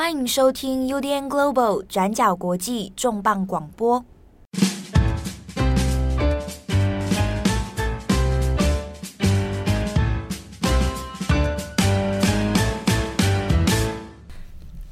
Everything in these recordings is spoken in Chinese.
欢迎收听 UDN Global 转角国际重磅广播。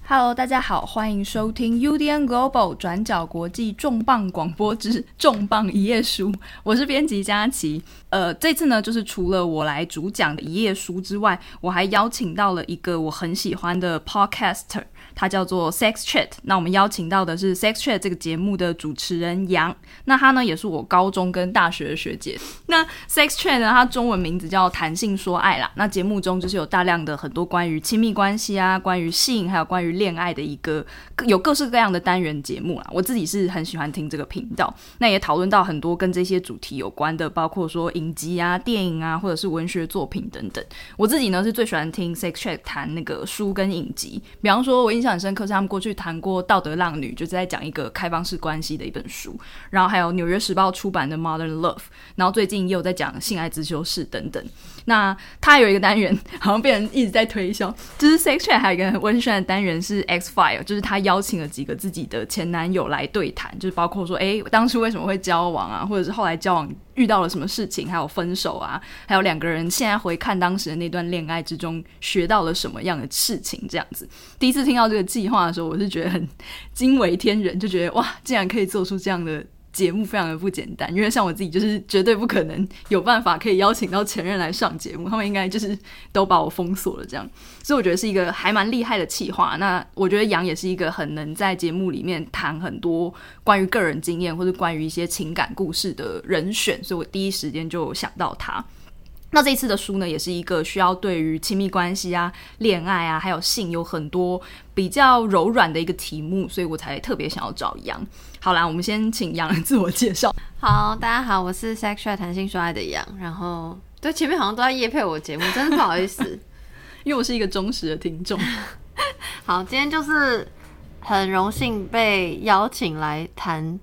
Hello，大家好，欢迎收听 UDN Global 转角国际重磅广播之 重磅一页书，我是编辑佳琪。呃，这次呢，就是除了我来主讲的一页书之外，我还邀请到了一个我很喜欢的 Podcaster。他叫做 Sex Chat，那我们邀请到的是 Sex Chat 这个节目的主持人杨，那他呢也是我高中跟大学的学姐。那 Sex Chat 呢，它中文名字叫谈性说爱啦。那节目中就是有大量的很多关于亲密关系啊、关于性还有关于恋爱的一个有各式各样的单元节目啦。我自己是很喜欢听这个频道，那也讨论到很多跟这些主题有关的，包括说影集啊、电影啊，或者是文学作品等等。我自己呢是最喜欢听 Sex Chat 谈那个书跟影集，比方说我印象很深刻是他们过去谈过《道德浪女》，就是在讲一个开放式关系的一本书。然后还有《纽约时报》出版的《Modern Love》，然后最近也有在讲性爱自修室等等。那他有一个单元，好像被人一直在推销，就是 Sex Chat 还有一个很温馨的单元是 X File，就是他邀请了几个自己的前男友来对谈，就是包括说，哎，当初为什么会交往啊，或者是后来交往遇到了什么事情，还有分手啊，还有两个人现在回看当时的那段恋爱之中学到了什么样的事情，这样子。第一次听到这个计划的时候，我是觉得很惊为天人，就觉得哇，竟然可以做出这样的。节目非常的不简单，因为像我自己就是绝对不可能有办法可以邀请到前任来上节目，他们应该就是都把我封锁了这样，所以我觉得是一个还蛮厉害的企划。那我觉得杨也是一个很能在节目里面谈很多关于个人经验或者关于一些情感故事的人选，所以我第一时间就想到他。那这一次的书呢，也是一个需要对于亲密关系啊、恋爱啊，还有性有很多比较柔软的一个题目，所以我才特别想要找杨。好啦，我们先请杨来自我介绍。好，大家好，我是 Sex Chat 谈性说爱的杨。然后，对，前面好像都在夜配我节目，真的不好意思，因为我是一个忠实的听众。好，今天就是很荣幸被邀请来谈。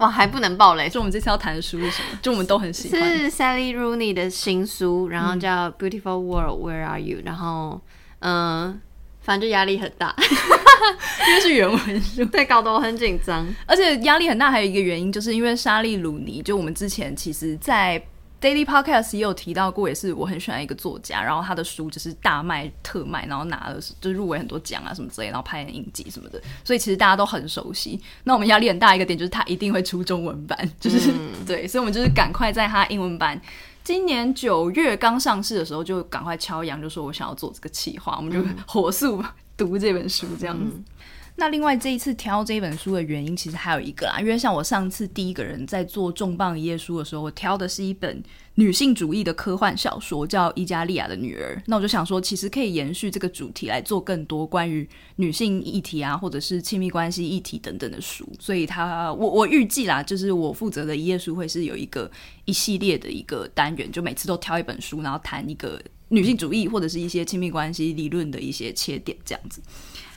哇，还不能爆雷！就我们这次要谈的书是什么？就我们都很喜欢，是 Sally Rooney 的新书，然后叫《Beautiful World Where Are You》，然后嗯，反正就压力很大，因为是原文书，对，搞得我很紧张。而且压力很大，还有一个原因，就是因为莎莉鲁尼，就我们之前其实，在 Daily Podcast 也有提到过，也是我很喜欢一个作家，然后他的书就是大卖特卖，然后拿了就入围很多奖啊什么之类，然后拍影集什么的，所以其实大家都很熟悉。那我们压力很大一个点就是他一定会出中文版，就是、嗯、对，所以我们就是赶快在他英文版今年九月刚上市的时候就赶快敲杨，就说我想要做这个企划，我们就火速 读这本书这样子。嗯那另外这一次挑这本书的原因，其实还有一个啦，因为像我上次第一个人在做重磅一页书的时候，我挑的是一本女性主义的科幻小说，叫《伊加利亚的女儿》。那我就想说，其实可以延续这个主题来做更多关于女性议题啊，或者是亲密关系议题等等的书。所以他，我我预计啦，就是我负责的一页书会是有一个一系列的一个单元，就每次都挑一本书，然后谈一个女性主义或者是一些亲密关系理论的一些切点，这样子。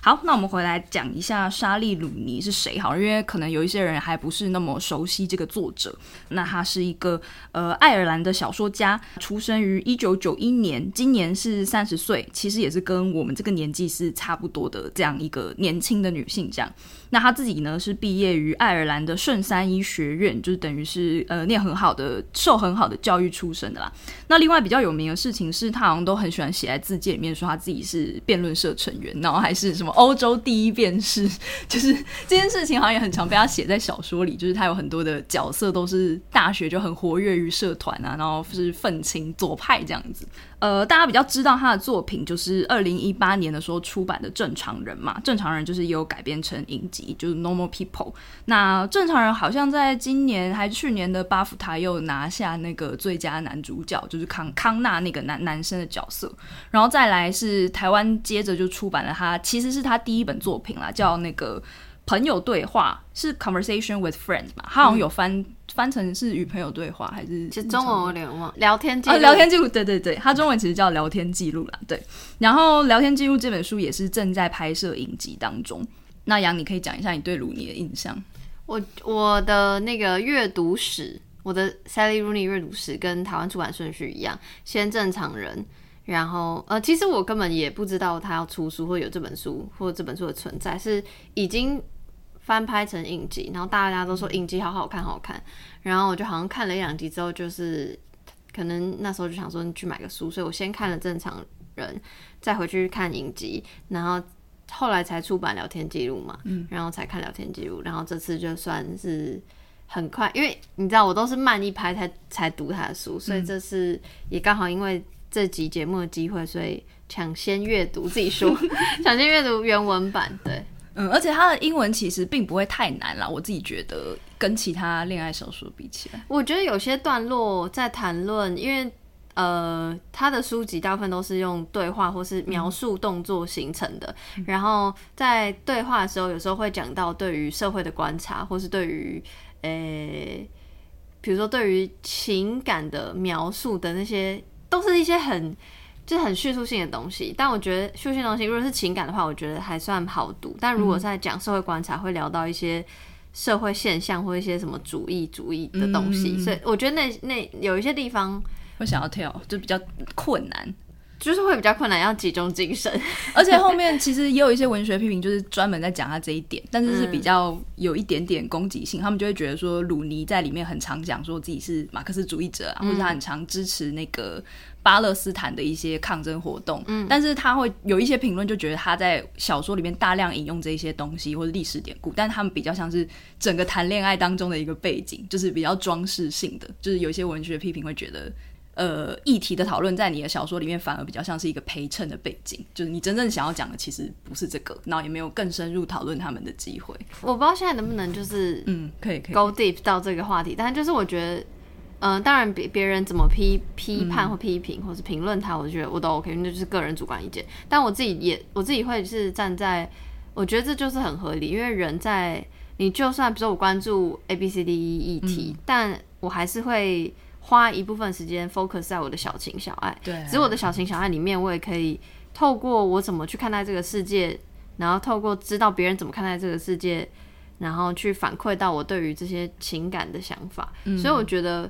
好，那我们回来讲一下莎莉鲁尼是谁？好，因为可能有一些人还不是那么熟悉这个作者。那她是一个呃爱尔兰的小说家，出生于一九九一年，今年是三十岁，其实也是跟我们这个年纪是差不多的这样一个年轻的女性。这样，那他自己呢是毕业于爱尔兰的圣三一学院，就是等于是呃念很好的、受很好的教育出身的啦。那另外比较有名的事情是他好像都很喜欢写在自介里面，说他自己是辩论社成员，然后还是什么。欧洲第一辩士，就是这件事情好像也很常被他写在小说里，就是他有很多的角色都是大学就很活跃于社团啊，然后是愤青左派这样子。呃，大家比较知道他的作品，就是二零一八年的时候出版的《正常人》嘛，《正常人》就是也有改编成影集，就是《Normal People》。那《正常人》好像在今年还去年的巴福塔又拿下那个最佳男主角，就是康康纳那个男男生的角色。然后再来是台湾，接着就出版了他，其实是他第一本作品啦，叫那个。朋友对话是 conversation with friends 嘛？他好像有翻、嗯、翻成是与朋友对话，还是？其实中文我有点忘。聊天记录、哦，聊天记录，对对对，他中文其实叫聊天记录啦。对，然后聊天记录这本书也是正在拍摄影集当中。那杨，你可以讲一下你对鲁尼的印象？我我的那个阅读史，我的 Sally Rooney 阅读史跟台湾出版顺序一样，先正常人。然后呃，其实我根本也不知道他要出书，或有这本书，或者这本书的存在，是已经翻拍成影集，然后大家都说影集好好看，好看。然后我就好像看了一两集之后，就是可能那时候就想说你去买个书，所以我先看了正常人，再回去看影集，然后后来才出版聊天记录嘛，嗯，然后才看聊天记录，然后这次就算是很快，因为你知道我都是慢一拍才才读他的书，所以这次也刚好因为。这集节目的机会，所以抢先阅读自己书，抢先阅读原文版。对，嗯，而且他的英文其实并不会太难啦，我自己觉得跟其他恋爱小说比起来，我觉得有些段落在谈论，因为呃，他的书籍大部分都是用对话或是描述动作形成的，嗯、然后在对话的时候，有时候会讲到对于社会的观察，或是对于呃，比如说对于情感的描述的那些。都是一些很就是很叙述性的东西，但我觉得叙述性的东西，如果是情感的话，我觉得还算好读。但如果在讲社会观察，会聊到一些社会现象或一些什么主义主义的东西，嗯、所以我觉得那那有一些地方会想要跳，就比较困难。就是会比较困难，要集中精神。而且后面其实也有一些文学批评，就是专门在讲他这一点，但是是比较有一点点攻击性。他们就会觉得说，鲁尼在里面很常讲说自己是马克思主义者啊，或者他很常支持那个巴勒斯坦的一些抗争活动。嗯，但是他会有一些评论就觉得他在小说里面大量引用这些东西或者历史典故，但他们比较像是整个谈恋爱当中的一个背景，就是比较装饰性的。就是有一些文学批评会觉得。呃，议题的讨论在你的小说里面反而比较像是一个陪衬的背景，就是你真正想要讲的其实不是这个，然后也没有更深入讨论他们的机会。我不知道现在能不能就是嗯，可以可以 go deep 到这个话题，但是就是我觉得，嗯、呃，当然别别人怎么批批判或批评或是评论他，我觉得我都 OK，那就是个人主观意见。但我自己也我自己会是站在，我觉得这就是很合理，因为人在你就算比如说我关注 A B C D E 议题，嗯、但我还是会。花一部分时间 focus 在我的小情小爱，对，只是我的小情小爱里面，我也可以透过我怎么去看待这个世界，然后透过知道别人怎么看待这个世界，然后去反馈到我对于这些情感的想法。嗯、所以我觉得，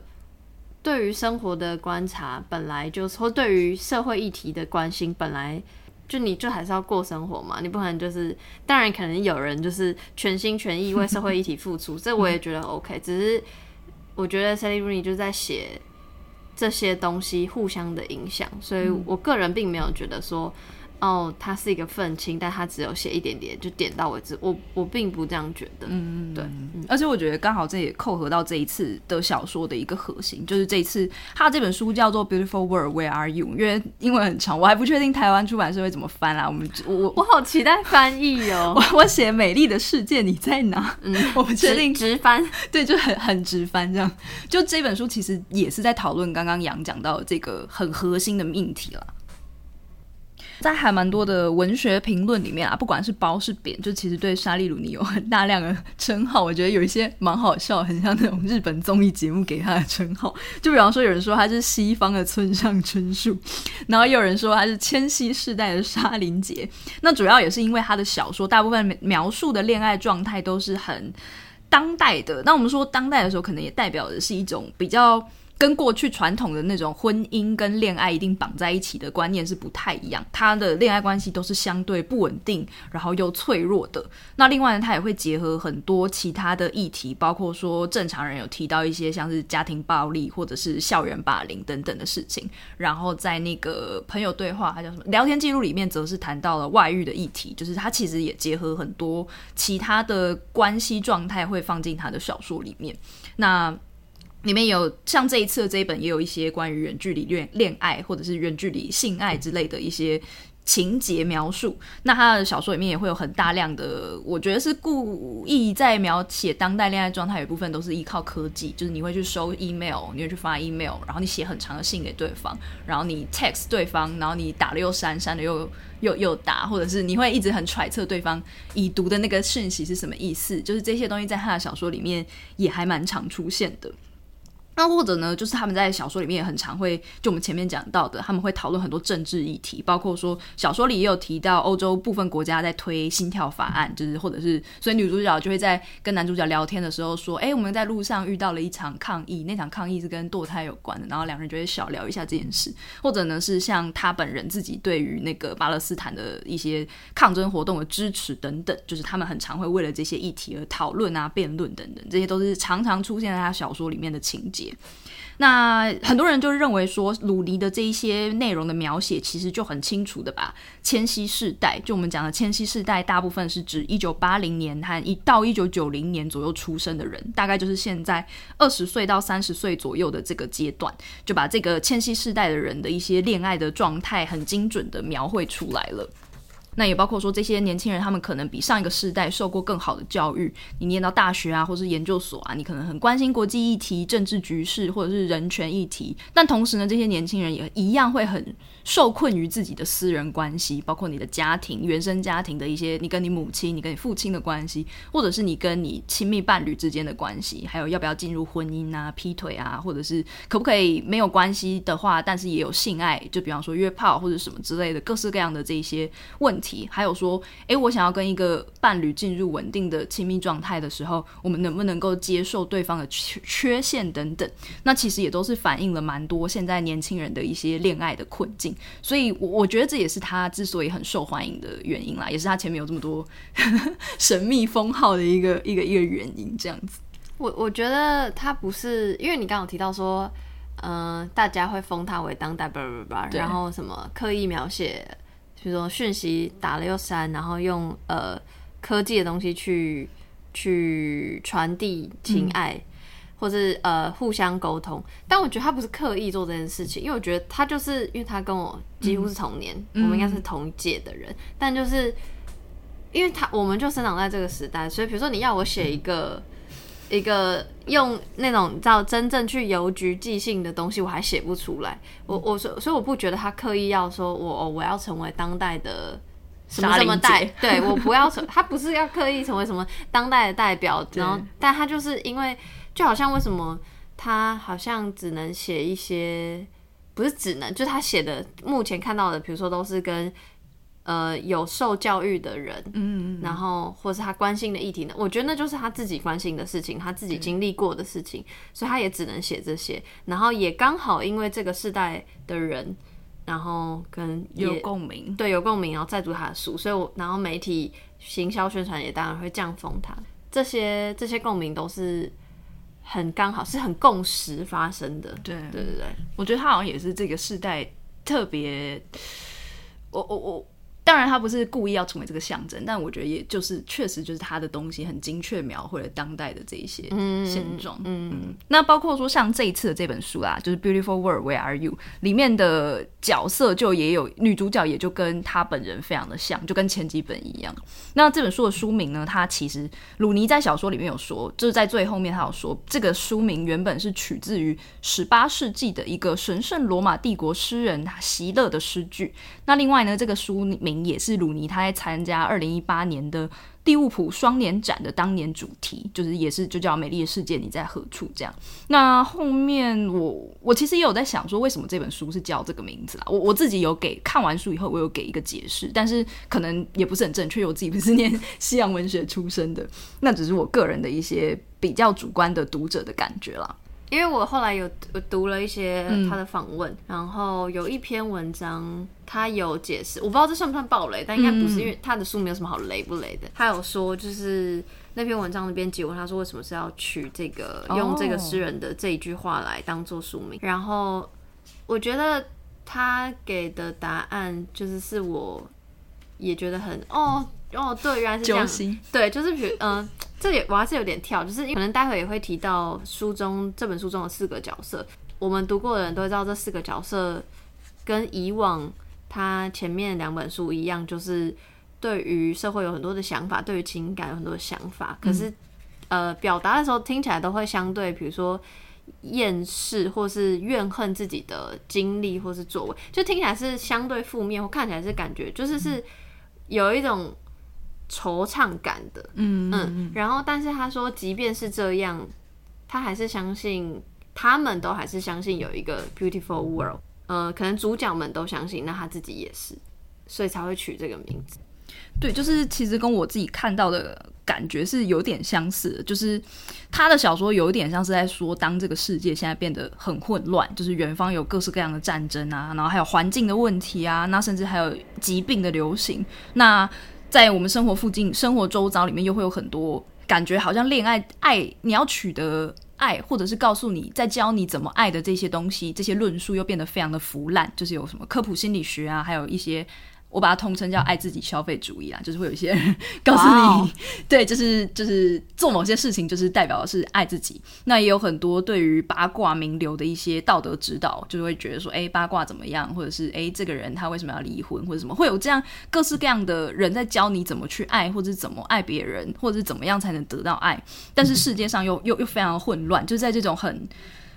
对于生活的观察，本来就是或对于社会议题的关心，本来就你就还是要过生活嘛，你不可能就是，当然可能有人就是全心全意为社会议题付出，这我也觉得 OK，只是。我觉得 Sally Rooney 就在写这些东西互相的影响，所以我个人并没有觉得说。哦，他是一个愤青，但他只有写一点点，就点到为止。我我并不这样觉得。嗯，对。嗯、而且我觉得刚好这也扣合到这一次的小说的一个核心，就是这一次他这本书叫做《Beautiful World Where Are You》，因为英文很长，我还不确定台湾出版社会怎么翻啊。我们我 我好期待翻译哦。我我写《美丽的世界你在哪》，嗯，我不确定直翻，对，就很很直翻这样。就这本书其实也是在讨论刚刚杨讲到的这个很核心的命题了。在还蛮多的文学评论里面啊，不管是褒是贬，就其实对莎莉鲁尼有很大量的称号。我觉得有一些蛮好笑，很像那种日本综艺节目给他的称号。就比方说，有人说他是西方的村上春树，然后也有人说他是千禧世代的沙林杰。那主要也是因为他的小说大部分描述的恋爱状态都是很当代的。那我们说当代的时候，可能也代表的是一种比较。跟过去传统的那种婚姻跟恋爱一定绑在一起的观念是不太一样，他的恋爱关系都是相对不稳定，然后又脆弱的。那另外呢，他也会结合很多其他的议题，包括说正常人有提到一些像是家庭暴力或者是校园霸凌等等的事情。然后在那个朋友对话，他叫什么聊天记录里面，则是谈到了外遇的议题，就是他其实也结合很多其他的关系状态，会放进他的小说里面。那。里面有像这一次这一本，也有一些关于远距离恋恋爱或者是远距离性爱之类的一些情节描述。那他的小说里面也会有很大量的，我觉得是故意在描写当代恋爱状态，有一部分都是依靠科技，就是你会去收 email，你会去发 email，然后你写很长的信给对方，然后你 text 对方，然后你打了又删，删了又又又打，或者是你会一直很揣测对方已读的那个讯息是什么意思，就是这些东西在他的小说里面也还蛮常出现的。那或者呢，就是他们在小说里面也很常会，就我们前面讲到的，他们会讨论很多政治议题，包括说小说里也有提到欧洲部分国家在推心跳法案，就是或者是，所以女主角就会在跟男主角聊天的时候说，哎，我们在路上遇到了一场抗议，那场抗议是跟堕胎有关的，然后两人就会小聊一下这件事，或者呢是像他本人自己对于那个巴勒斯坦的一些抗争活动的支持等等，就是他们很常会为了这些议题而讨论啊、辩论等等，这些都是常常出现在他小说里面的情节。那很多人就认为说，鲁尼的这一些内容的描写，其实就很清楚的把千禧世代，就我们讲的千禧世代，大部分是指一九八零年和一到一九九零年左右出生的人，大概就是现在二十岁到三十岁左右的这个阶段，就把这个千禧世代的人的一些恋爱的状态，很精准的描绘出来了。那也包括说，这些年轻人他们可能比上一个世代受过更好的教育。你念到大学啊，或是研究所啊，你可能很关心国际议题、政治局势或者是人权议题。但同时呢，这些年轻人也一样会很受困于自己的私人关系，包括你的家庭、原生家庭的一些，你跟你母亲、你跟你父亲的关系，或者是你跟你亲密伴侣之间的关系，还有要不要进入婚姻啊、劈腿啊，或者是可不可以没有关系的话，但是也有性爱，就比方说约炮或者什么之类的，各式各样的这一些问题。还有说，诶，我想要跟一个伴侣进入稳定的亲密状态的时候，我们能不能够接受对方的缺缺陷等等？那其实也都是反映了蛮多现在年轻人的一些恋爱的困境。所以，我我觉得这也是他之所以很受欢迎的原因啦，也是他前面有这么多 神秘封号的一个一个一个原因。这样子，我我觉得他不是，因为你刚刚有提到说，嗯、呃，大家会封他为当代吧吧吧，然后什么刻意描写。比如说讯息打了又删，然后用呃科技的东西去去传递情爱，嗯、或是呃互相沟通。但我觉得他不是刻意做这件事情，因为我觉得他就是因为他跟我几乎是同年，嗯、我们应该是同一届的人。嗯、但就是因为他我们就生长在这个时代，所以比如说你要我写一个。一个用那种叫真正去邮局寄信的东西，我还写不出来。我我所，所以我不觉得他刻意要说我我要成为当代的什么什么代，对，我不要成，他不是要刻意成为什么当代的代表。然后，但他就是因为就好像为什么他好像只能写一些，不是只能，就他写的目前看到的，比如说都是跟。呃，有受教育的人，嗯，然后或是他关心的议题呢，我觉得那就是他自己关心的事情，他自己经历过的事情，所以他也只能写这些。然后也刚好因为这个世代的人，然后跟有共鸣，对，有共鸣，然后再读他的书，所以我然后媒体行销宣传也当然会这样封他。这些这些共鸣都是很刚好，是很共识发生的。对，对对对，我觉得他好像也是这个世代特别，我我我。当然，他不是故意要成为这个象征，但我觉得也就是确实就是他的东西很精确描绘了当代的这一些现状。嗯，嗯，那包括说像这一次的这本书啊，就是《Beautiful World Where Are You》里面的角色就也有女主角，也就跟他本人非常的像，就跟前几本一样。那这本书的书名呢，他其实鲁尼在小说里面有说，就是在最后面他有说，这个书名原本是取自于十八世纪的一个神圣罗马帝国诗人席勒的诗句。那另外呢，这个书名。也是鲁尼他在参加二零一八年的利物浦双年展的当年主题，就是也是就叫《美丽的世界你在何处》这样。那后面我我其实也有在想说，为什么这本书是叫这个名字啦？我我自己有给看完书以后，我有给一个解释，但是可能也不是很正确，我自己不是念 西洋文学出身的，那只是我个人的一些比较主观的读者的感觉啦。因为我后来有读了一些他的访问，嗯、然后有一篇文章，他有解释，我不知道这算不算暴雷，但应该不是，因为他的书没有什么好雷不雷的。他有说，就是那篇文章的编辑问他说，为什么是要取这个用这个诗人的这一句话来当做书名？哦、然后我觉得他给的答案就是是我也觉得很哦哦，对，原来是这样，对，就是比如嗯。呃这也我还是有点跳，就是可能待会也会提到书中这本书中的四个角色，我们读过的人都知道这四个角色跟以往他前面两本书一样，就是对于社会有很多的想法，对于情感有很多的想法，可是、嗯、呃表达的时候听起来都会相对，比如说厌世或是怨恨自己的经历或是作为，就听起来是相对负面，或看起来是感觉就是是有一种。惆怅感的，嗯嗯，然后但是他说，即便是这样，他还是相信他们都还是相信有一个 beautiful world，呃，可能主角们都相信，那他自己也是，所以才会取这个名字。对，就是其实跟我自己看到的感觉是有点相似的，就是他的小说有一点像是在说，当这个世界现在变得很混乱，就是远方有各式各样的战争啊，然后还有环境的问题啊，那甚至还有疾病的流行，那在我们生活附近、生活周遭里面，又会有很多感觉，好像恋爱、爱你要取得爱，或者是告诉你在教你怎么爱的这些东西，这些论述又变得非常的腐烂，就是有什么科普心理学啊，还有一些。我把它统称叫爱自己消费主义啦，就是会有一些人 告诉你，wow. 对，就是就是做某些事情，就是代表的是爱自己。那也有很多对于八卦名流的一些道德指导，就是会觉得说，哎，八卦怎么样，或者是哎，这个人他为什么要离婚，或者什么，会有这样各式各样的人在教你怎么去爱，或者怎么爱别人，或者是怎么样才能得到爱。但是世界上又又又非常的混乱，就是在这种很。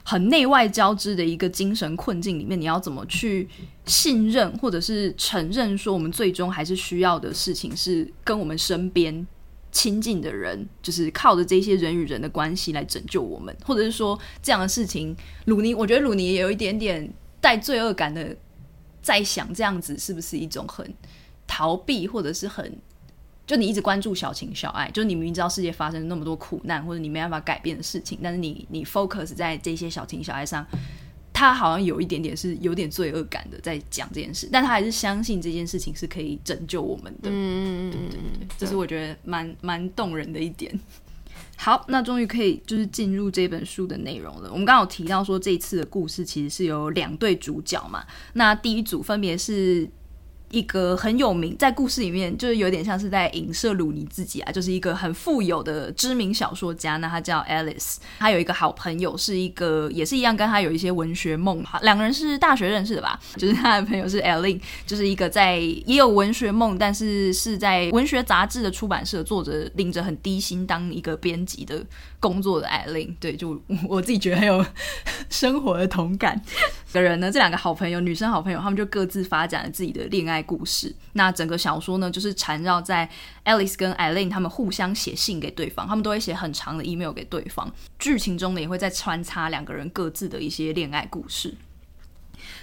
很内外交织的一个精神困境里面，你要怎么去信任，或者是承认说，我们最终还是需要的事情是跟我们身边亲近的人，就是靠着这些人与人的关系来拯救我们，或者是说这样的事情，鲁尼，我觉得鲁尼也有一点点带罪恶感的，在想这样子是不是一种很逃避，或者是很。就你一直关注小情小爱，就是你明明知道世界发生那么多苦难，或者你没办法改变的事情，但是你你 focus 在这些小情小爱上，他好像有一点点是有点罪恶感的在讲这件事，但他还是相信这件事情是可以拯救我们的。嗯嗯对对对，这是我觉得蛮蛮动人的一点。好，那终于可以就是进入这本书的内容了。我们刚刚有提到说，这一次的故事其实是有两对主角嘛，那第一组分别是。一个很有名，在故事里面就是有点像是在影射鲁尼自己啊，就是一个很富有的知名小说家。那他叫 Alice，他有一个好朋友，是一个也是一样跟他有一些文学梦。两个人是大学认识的吧？就是他的朋友是 Eileen，就是一个在也有文学梦，但是是在文学杂志的出版社做着领着很低薪当一个编辑的工作的艾琳。对，就我自己觉得很有 生活的同感。的人呢，这两个好朋友，女生好朋友，他们就各自发展了自己的恋爱故事。那整个小说呢，就是缠绕在 Alice 跟 Eileen 他们互相写信给对方，他们都会写很长的 email 给对方。剧情中呢，也会再穿插两个人各自的一些恋爱故事。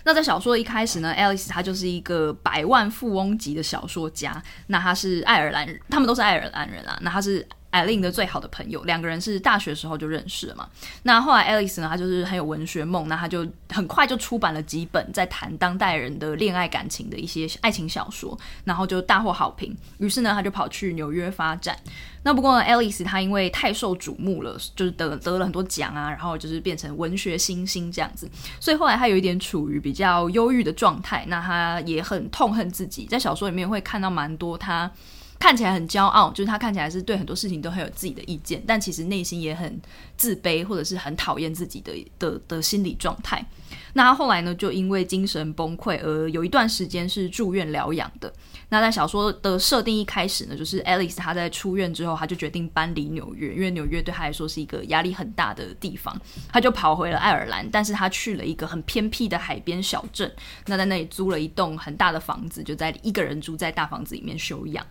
那在小说一开始呢，Alice 她就是一个百万富翁级的小说家。那她是爱尔兰人，他们都是爱尔兰人啊。那她是。艾琳的最好的朋友，两个人是大学时候就认识了嘛。那后来，Alice 呢，她就是很有文学梦，那她就很快就出版了几本在谈当代人的恋爱感情的一些爱情小说，然后就大获好评。于是呢，她就跑去纽约发展。那不过呢，Alice 她因为太受瞩目了，就是得得了很多奖啊，然后就是变成文学新星这样子。所以后来她有一点处于比较忧郁的状态。那她也很痛恨自己，在小说里面会看到蛮多她。看起来很骄傲，就是他看起来是对很多事情都很有自己的意见，但其实内心也很自卑，或者是很讨厌自己的的的心理状态。那他后来呢，就因为精神崩溃而有一段时间是住院疗养的。那在小说的设定一开始呢，就是 Alice 她在出院之后，她就决定搬离纽约，因为纽约对她来说是一个压力很大的地方，她就跑回了爱尔兰，但是她去了一个很偏僻的海边小镇，那在那里租了一栋很大的房子，就在一个人住在大房子里面休养。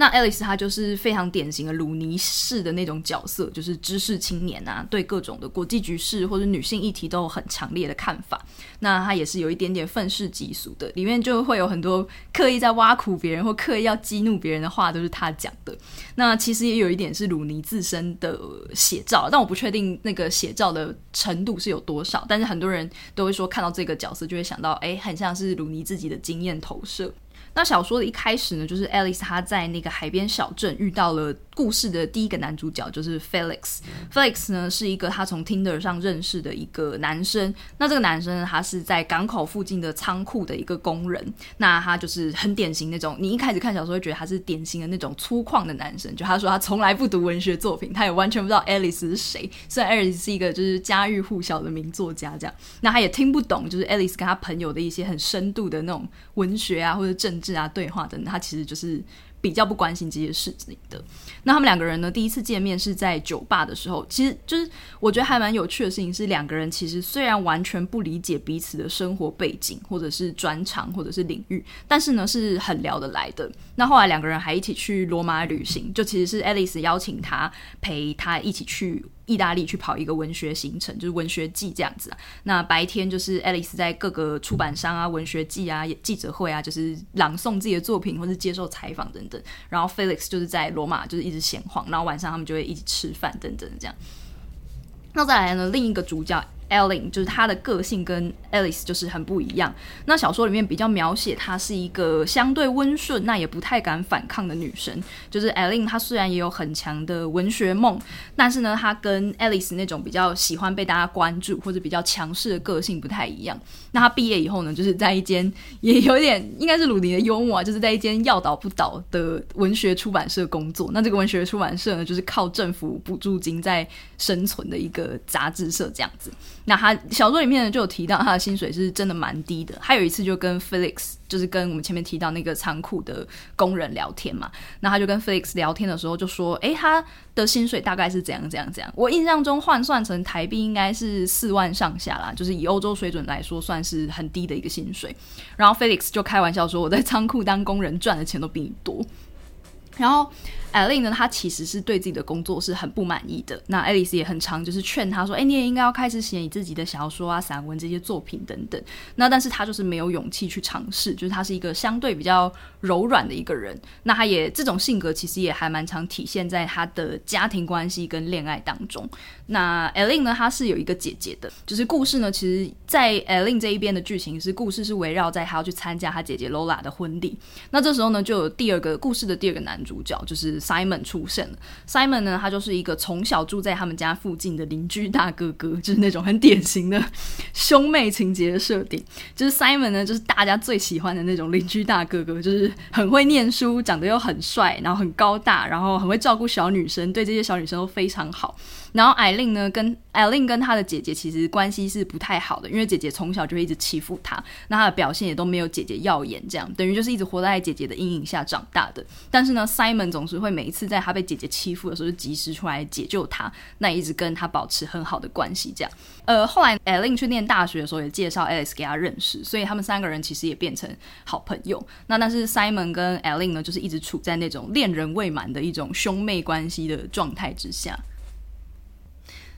那 Alice 她就是非常典型的鲁尼式的那种角色，就是知识青年啊，对各种的国际局势或者女性议题都有很强烈的看法。那她也是有一点点愤世嫉俗的，里面就会有很多刻意在挖苦别人或刻意要激怒别人的话，都是她讲的。那其实也有一点是鲁尼自身的写照，但我不确定那个写照的程度是有多少。但是很多人都会说，看到这个角色就会想到，哎，很像是鲁尼自己的经验投射。那小说的一开始呢，就是爱丽丝她在那个海边小镇遇到了故事的第一个男主角，就是 Felix。Felix 呢是一个他从 Tinder 上认识的一个男生。那这个男生呢，他是在港口附近的仓库的一个工人。那他就是很典型那种，你一开始看小说会觉得他是典型的那种粗犷的男生。就他说他从来不读文学作品，他也完全不知道 Alice 是谁。虽然 Alice 是一个就是家喻户晓的名作家，这样，那他也听不懂就是 Alice 跟他朋友的一些很深度的那种文学啊或者政治啊对话等等，他其实就是比较不关心这些事情的。那他们两个人呢，第一次见面是在酒吧的时候，其实就是我觉得还蛮有趣的事情是，两个人其实虽然完全不理解彼此的生活背景，或者是专长，或者是领域，但是呢是很聊得来的。那后来两个人还一起去罗马旅行，就其实是爱丽丝邀请他陪他一起去。意大利去跑一个文学行程，就是文学季这样子。那白天就是爱丽丝在各个出版商啊、文学季啊、记者会啊，就是朗诵自己的作品或是接受采访等等。然后 Felix 就是在罗马就是一直闲晃，然后晚上他们就会一起吃饭等等这样。那再来呢，另一个主角。Ellen 就是她的个性跟 Alice 就是很不一样。那小说里面比较描写她是一个相对温顺，那也不太敢反抗的女生。就是 Ellen 她虽然也有很强的文学梦，但是呢，她跟 Alice 那种比较喜欢被大家关注或者比较强势的个性不太一样。那她毕业以后呢，就是在一间也有点应该是鲁尼的幽默啊，就是在一间要倒不倒的文学出版社工作。那这个文学出版社呢，就是靠政府补助金在生存的一个杂志社这样子。那他小说里面，就有提到他的薪水是真的蛮低的。还有一次就跟 Felix，就是跟我们前面提到那个仓库的工人聊天嘛。那他就跟 Felix 聊天的时候就说：“诶，他的薪水大概是怎样怎样怎样。”我印象中换算成台币应该是四万上下啦，就是以欧洲水准来说算是很低的一个薪水。然后 Felix 就开玩笑说：“我在仓库当工人赚的钱都比你多。”然后。艾琳呢，她其实是对自己的工作是很不满意的。那爱丽丝也很常就是劝她说：“哎，你也应该要开始写你自己的小说啊、散文这些作品等等。”那但是她就是没有勇气去尝试，就是她是一个相对比较柔软的一个人。那她也这种性格其实也还蛮常体现在她的家庭关系跟恋爱当中。那艾琳呢，她是有一个姐姐的，就是故事呢，其实，在艾琳这一边的剧情是故事是围绕在她要去参加她姐姐 Lola 的婚礼。那这时候呢，就有第二个故事的第二个男主角，就是 Simon 出现了。Simon 呢，他就是一个从小住在他们家附近的邻居大哥哥，就是那种很典型的兄妹情节的设定。就是 Simon 呢，就是大家最喜欢的那种邻居大哥哥，就是很会念书，长得又很帅，然后很高大，然后很会照顾小女生，对这些小女生都非常好。然后艾令呢，跟艾琳跟她的姐姐其实关系是不太好的，因为姐姐从小就会一直欺负她，那她的表现也都没有姐姐耀眼，这样等于就是一直活在姐姐的阴影下长大的。但是呢，Simon 总是会每一次在她被姐姐欺负的时候，就及时出来解救她，那一直跟她保持很好的关系。这样，呃，后来艾琳去念大学的时候，也介绍 Alice 给她认识，所以他们三个人其实也变成好朋友。那但是 Simon 跟艾琳呢，就是一直处在那种恋人未满的一种兄妹关系的状态之下。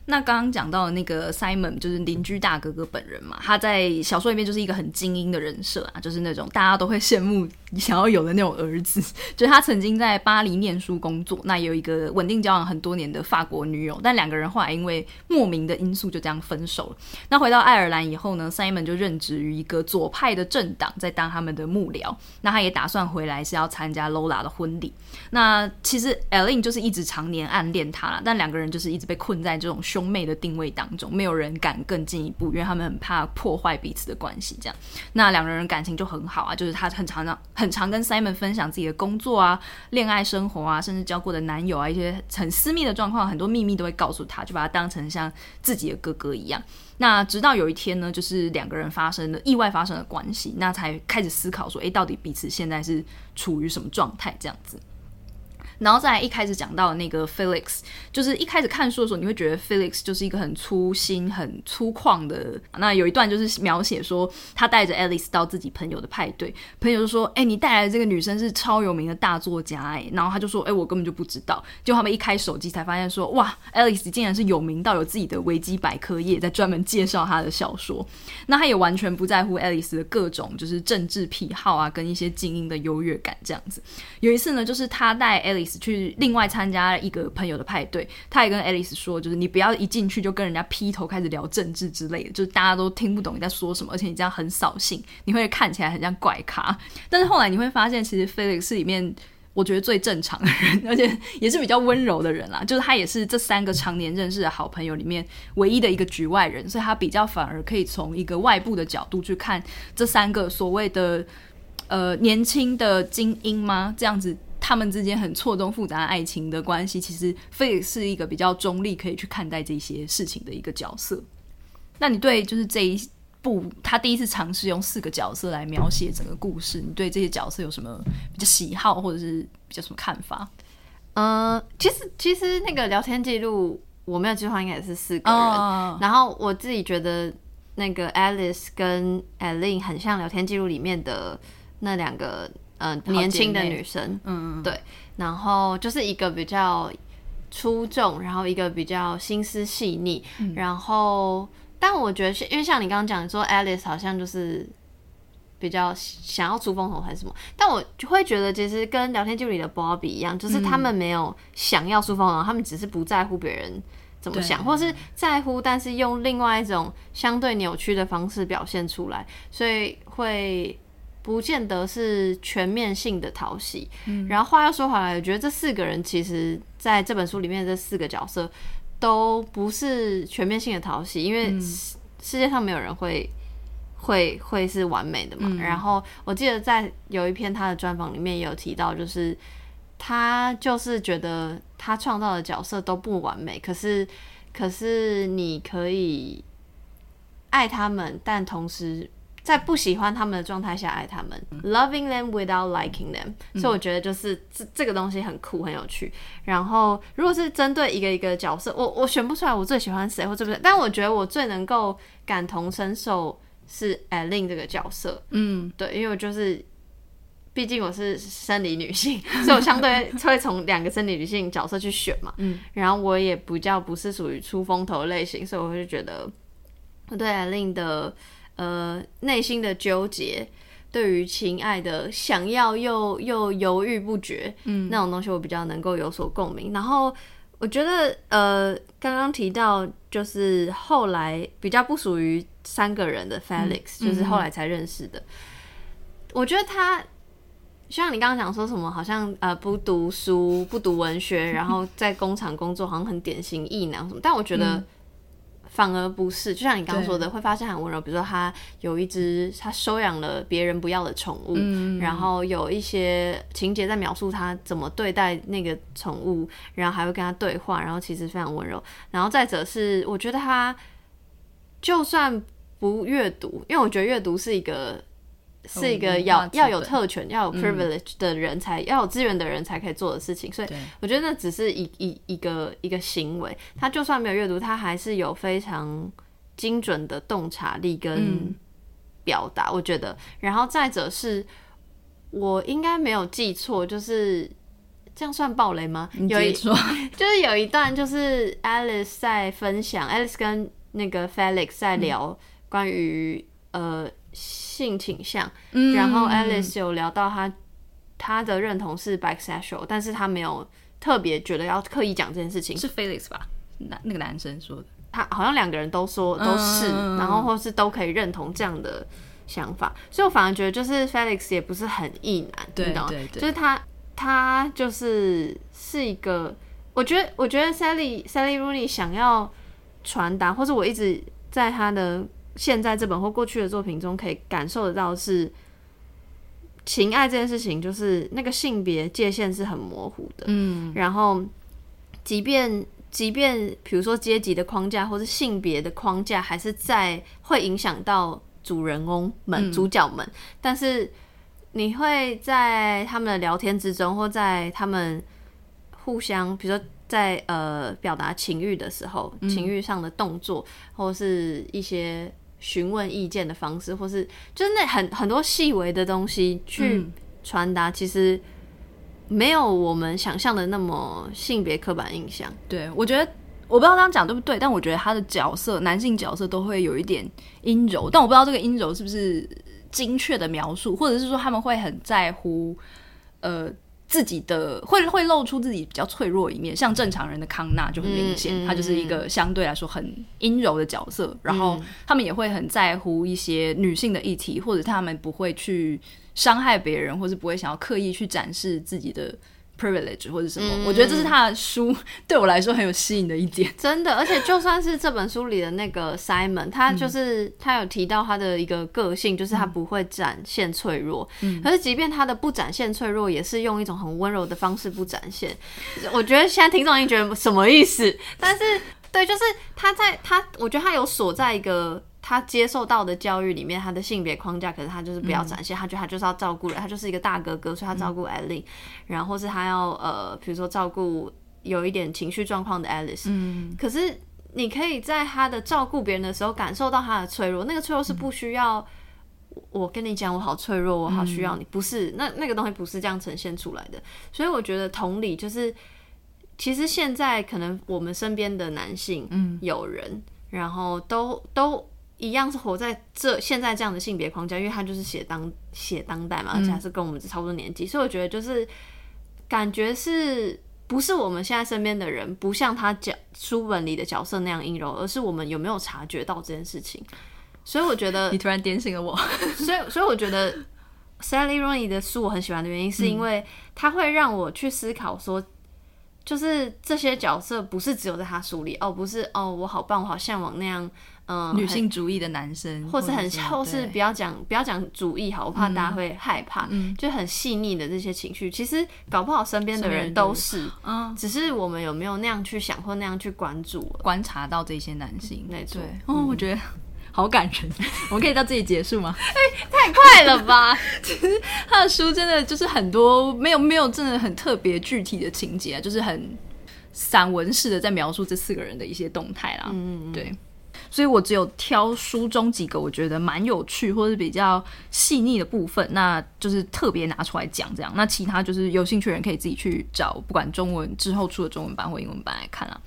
那刚刚讲到的那个 Simon 就是邻居大哥哥本人嘛，他在小说里面就是一个很精英的人设啊，就是那种大家都会羡慕你想要有的那种儿子。就是他曾经在巴黎念书工作，那也有一个稳定交往很多年的法国女友，但两个人后来因为莫名的因素就这样分手了。那回到爱尔兰以后呢，Simon 就任职于一个左派的政党，在当他们的幕僚。那他也打算回来是要参加 Lola 的婚礼。那其实 Ellen 就是一直常年暗恋他啦，但两个人就是一直被困在这种。兄妹的定位当中，没有人敢更进一步，因为他们很怕破坏彼此的关系。这样，那两个人感情就很好啊，就是他很常常很常跟 Simon 分享自己的工作啊、恋爱生活啊，甚至交过的男友啊，一些很私密的状况，很多秘密都会告诉他，就把他当成像自己的哥哥一样。那直到有一天呢，就是两个人发生了意外，发生了关系，那才开始思考说，诶，到底彼此现在是处于什么状态？这样子。然后再来一开始讲到那个 Felix，就是一开始看书的时候，你会觉得 Felix 就是一个很粗心、很粗犷的。那有一段就是描写说，他带着 Alice 到自己朋友的派对，朋友就说：“哎，你带来的这个女生是超有名的大作家。”哎，然后他就说：“哎，我根本就不知道。”就他们一开手机才发现说：“哇，Alice 竟然是有名到有自己的维基百科页，在专门介绍他的小说。”那他也完全不在乎 Alice 的各种就是政治癖好啊，跟一些精英的优越感这样子。有一次呢，就是他带 Alice。去另外参加一个朋友的派对，他也跟 Alice 说，就是你不要一进去就跟人家劈头开始聊政治之类的，就是大家都听不懂你在说什么，而且你这样很扫兴，你会看起来很像怪咖。但是后来你会发现，其实 Felix 是里面我觉得最正常的人，而且也是比较温柔的人啦。就是他也是这三个常年认识的好朋友里面唯一的一个局外人，所以他比较反而可以从一个外部的角度去看这三个所谓的呃年轻的精英吗？这样子。他们之间很错综复杂的爱情的关系，其实 Felix 是一个比较中立，可以去看待这些事情的一个角色。那你对就是这一部他第一次尝试用四个角色来描写整个故事，你对这些角色有什么比较喜好，或者是比较什么看法？嗯，其实其实那个聊天记录我没有记错，应该也是四个人。Oh. 然后我自己觉得那个 Alice 跟 Ellen 很像聊天记录里面的那两个。嗯、呃，年轻的女生，嗯，对，然后就是一个比较出众，然后一个比较心思细腻，嗯、然后但我觉得，因为像你刚刚讲说，Alice 好像就是比较想要出风头还是什么，但我就会觉得其实跟聊天记录里的 Bobby 一样，就是他们没有想要出风头，嗯、他们只是不在乎别人怎么想，或是在乎，但是用另外一种相对扭曲的方式表现出来，所以会。不见得是全面性的讨喜，嗯，然后话又说回来，我觉得这四个人其实在这本书里面这四个角色都不是全面性的讨喜，因为世界上没有人会会会是完美的嘛。嗯，然后我记得在有一篇他的专访里面也有提到，就是他就是觉得他创造的角色都不完美，可是可是你可以爱他们，但同时。在不喜欢他们的状态下爱他们，嗯，loving them without liking them，嗯，所以我觉得就是这这个东西很酷很有趣。然后如果是针对一个一个角色，我我选不出来我最喜欢谁或最不，但我觉得我最能够感同身受是 Aline 这个角色。嗯，对，因为我就是毕竟我是生理女性，所以我相对会从两个生理女性角色去选嘛。嗯，然后我也比较不是属于出风头类型，所以我就觉得我对 Aline 的。呃，内心的纠结，对于情爱的想要又又犹豫不决，嗯，那种东西我比较能够有所共鸣。然后我觉得，呃，刚刚提到就是后来比较不属于三个人的 Felix，嗯，就是后来才认识的。嗯，我觉得他像你刚刚讲说什么，好像呃不读书、不读文学，然后在工厂工作，好像很典型异男什么。但我觉得。嗯反而不是，就像你刚刚说的，会发现很温柔。比如说，他有一只他收养了别人不要的宠物，嗯，然后有一些情节在描述他怎么对待那个宠物，然后还会跟他对话，然后其实非常温柔。然后再者是，我觉得他就算不阅读，因为我觉得阅读是一个。是一个要要有特权、要有 privilege 的人才、嗯、要有资源的人才可以做的事情，所以我觉得那只是一一一个一个行为。他就算没有阅读，他还是有非常精准的洞察力跟表达。我觉得，然后再者是，我应该没有记错，就是这样算暴雷吗？有一 就是有一段，就是 Alice 在分享，Alice 跟那个 Felix 在聊关于、嗯、呃。性倾向，嗯，然后 Alice 有聊到他他的认同是 bisexual，但是他没有特别觉得要刻意讲这件事情。是 Felix 吧？那那个男生说的，他好像两个人都说都是，嗯，然后或是都可以认同这样的想法，所以我反而觉得就是 Felix 也不是很异男，对对对，就是他他就是是一个，我觉得我觉得 Sally Sally Rooney 想要传达，或者我一直在他的。现在这本或过去的作品中，可以感受得到是情爱这件事情，就是那个性别界限是很模糊的。嗯，然后即便即便比如说阶级的框架或是性别的框架，还是在会影响到主人公们、嗯、主角们，但是你会在他们的聊天之中，或在他们互相，比如说在呃表达情欲的时候，嗯、情欲上的动作，或是一些。询问意见的方式，或是就是那很很多细微的东西去传达，其实没有我们想象的那么性别刻板印象。对，我觉得我不知道这样讲对不对，但我觉得他的角色，男性角色都会有一点阴柔，但我不知道这个阴柔是不是精确的描述，或者是说他们会很在乎，呃。自己的会会露出自己比较脆弱的一面，像正常人的康纳就很明显，他、就是一个相对来说很阴柔的角色。嗯、然后他们也会很在乎一些女性的议题，或者他们不会去伤害别人，或是不会想要刻意去展示自己的。Privilege 或者什么、嗯，我觉得这是他的书 对我来说很有吸引的一点。真的，而且就算是这本书里的那个 Simon，他就是、嗯、他有提到他的一个个性，就是他不会展现脆弱。嗯，可是即便他的不展现脆弱，也是用一种很温柔的方式不展现。我觉得现在听众已经觉得什么意思？但是对，就是他在他，我觉得他有锁在一个。他接受到的教育里面，他的性别框架，可是他就是不要展现。嗯、他觉得他就是要照顾人，他就是一个大哥哥，所以他照顾 Aline、嗯、然后是他要呃，比如说照顾有一点情绪状况的 Alice。嗯。可是你可以在他的照顾别人的时候，感受到他的脆弱。那个脆弱是不需要、嗯、我跟你讲，我好脆弱，我好需要你。嗯、不是，那那个东西不是这样呈现出来的。所以我觉得同理就是。其实现在可能我们身边的男性，嗯，有人，然后都都一样是活在这现在这样的性别框架，因为他就是写当写当代嘛，而且还是跟我们差不多年纪，所以我觉得就是感觉是不是我们现在身边的人不像他角书本里的角色那样阴柔，而是我们有没有察觉到这件事情？所以我觉得 你突然点醒了我，所以所以我觉得 Sally Rooney 的书我很喜欢的原因，是因为他会让我去思考说，就是这些角色不是只有在他书里哦，不是哦，我好棒，我好向往那样，女性主义的男生，或是很或是不要讲不要讲主义好，我怕大家会害怕，嗯、就很细腻的这些情绪，其实搞不好身边的人都是，嗯，只是我们有没有那样去想或那样去关注观察到这些男性，没错，哦，我觉得。好感人，我们可以到这里结束吗？哎、欸，太快了吧！其实他的书真的就是很多没有没有真的很特别具体的情节，就是很散文式的在描述这四个人的一些动态啦。嗯嗯，对，所以我只有挑书中几个我觉得蛮有趣或者比较细腻的部分，那就是特别拿出来讲这样。那其他就是有兴趣的人可以自己去找，不管中文之后出的中文版或英文版来看啊。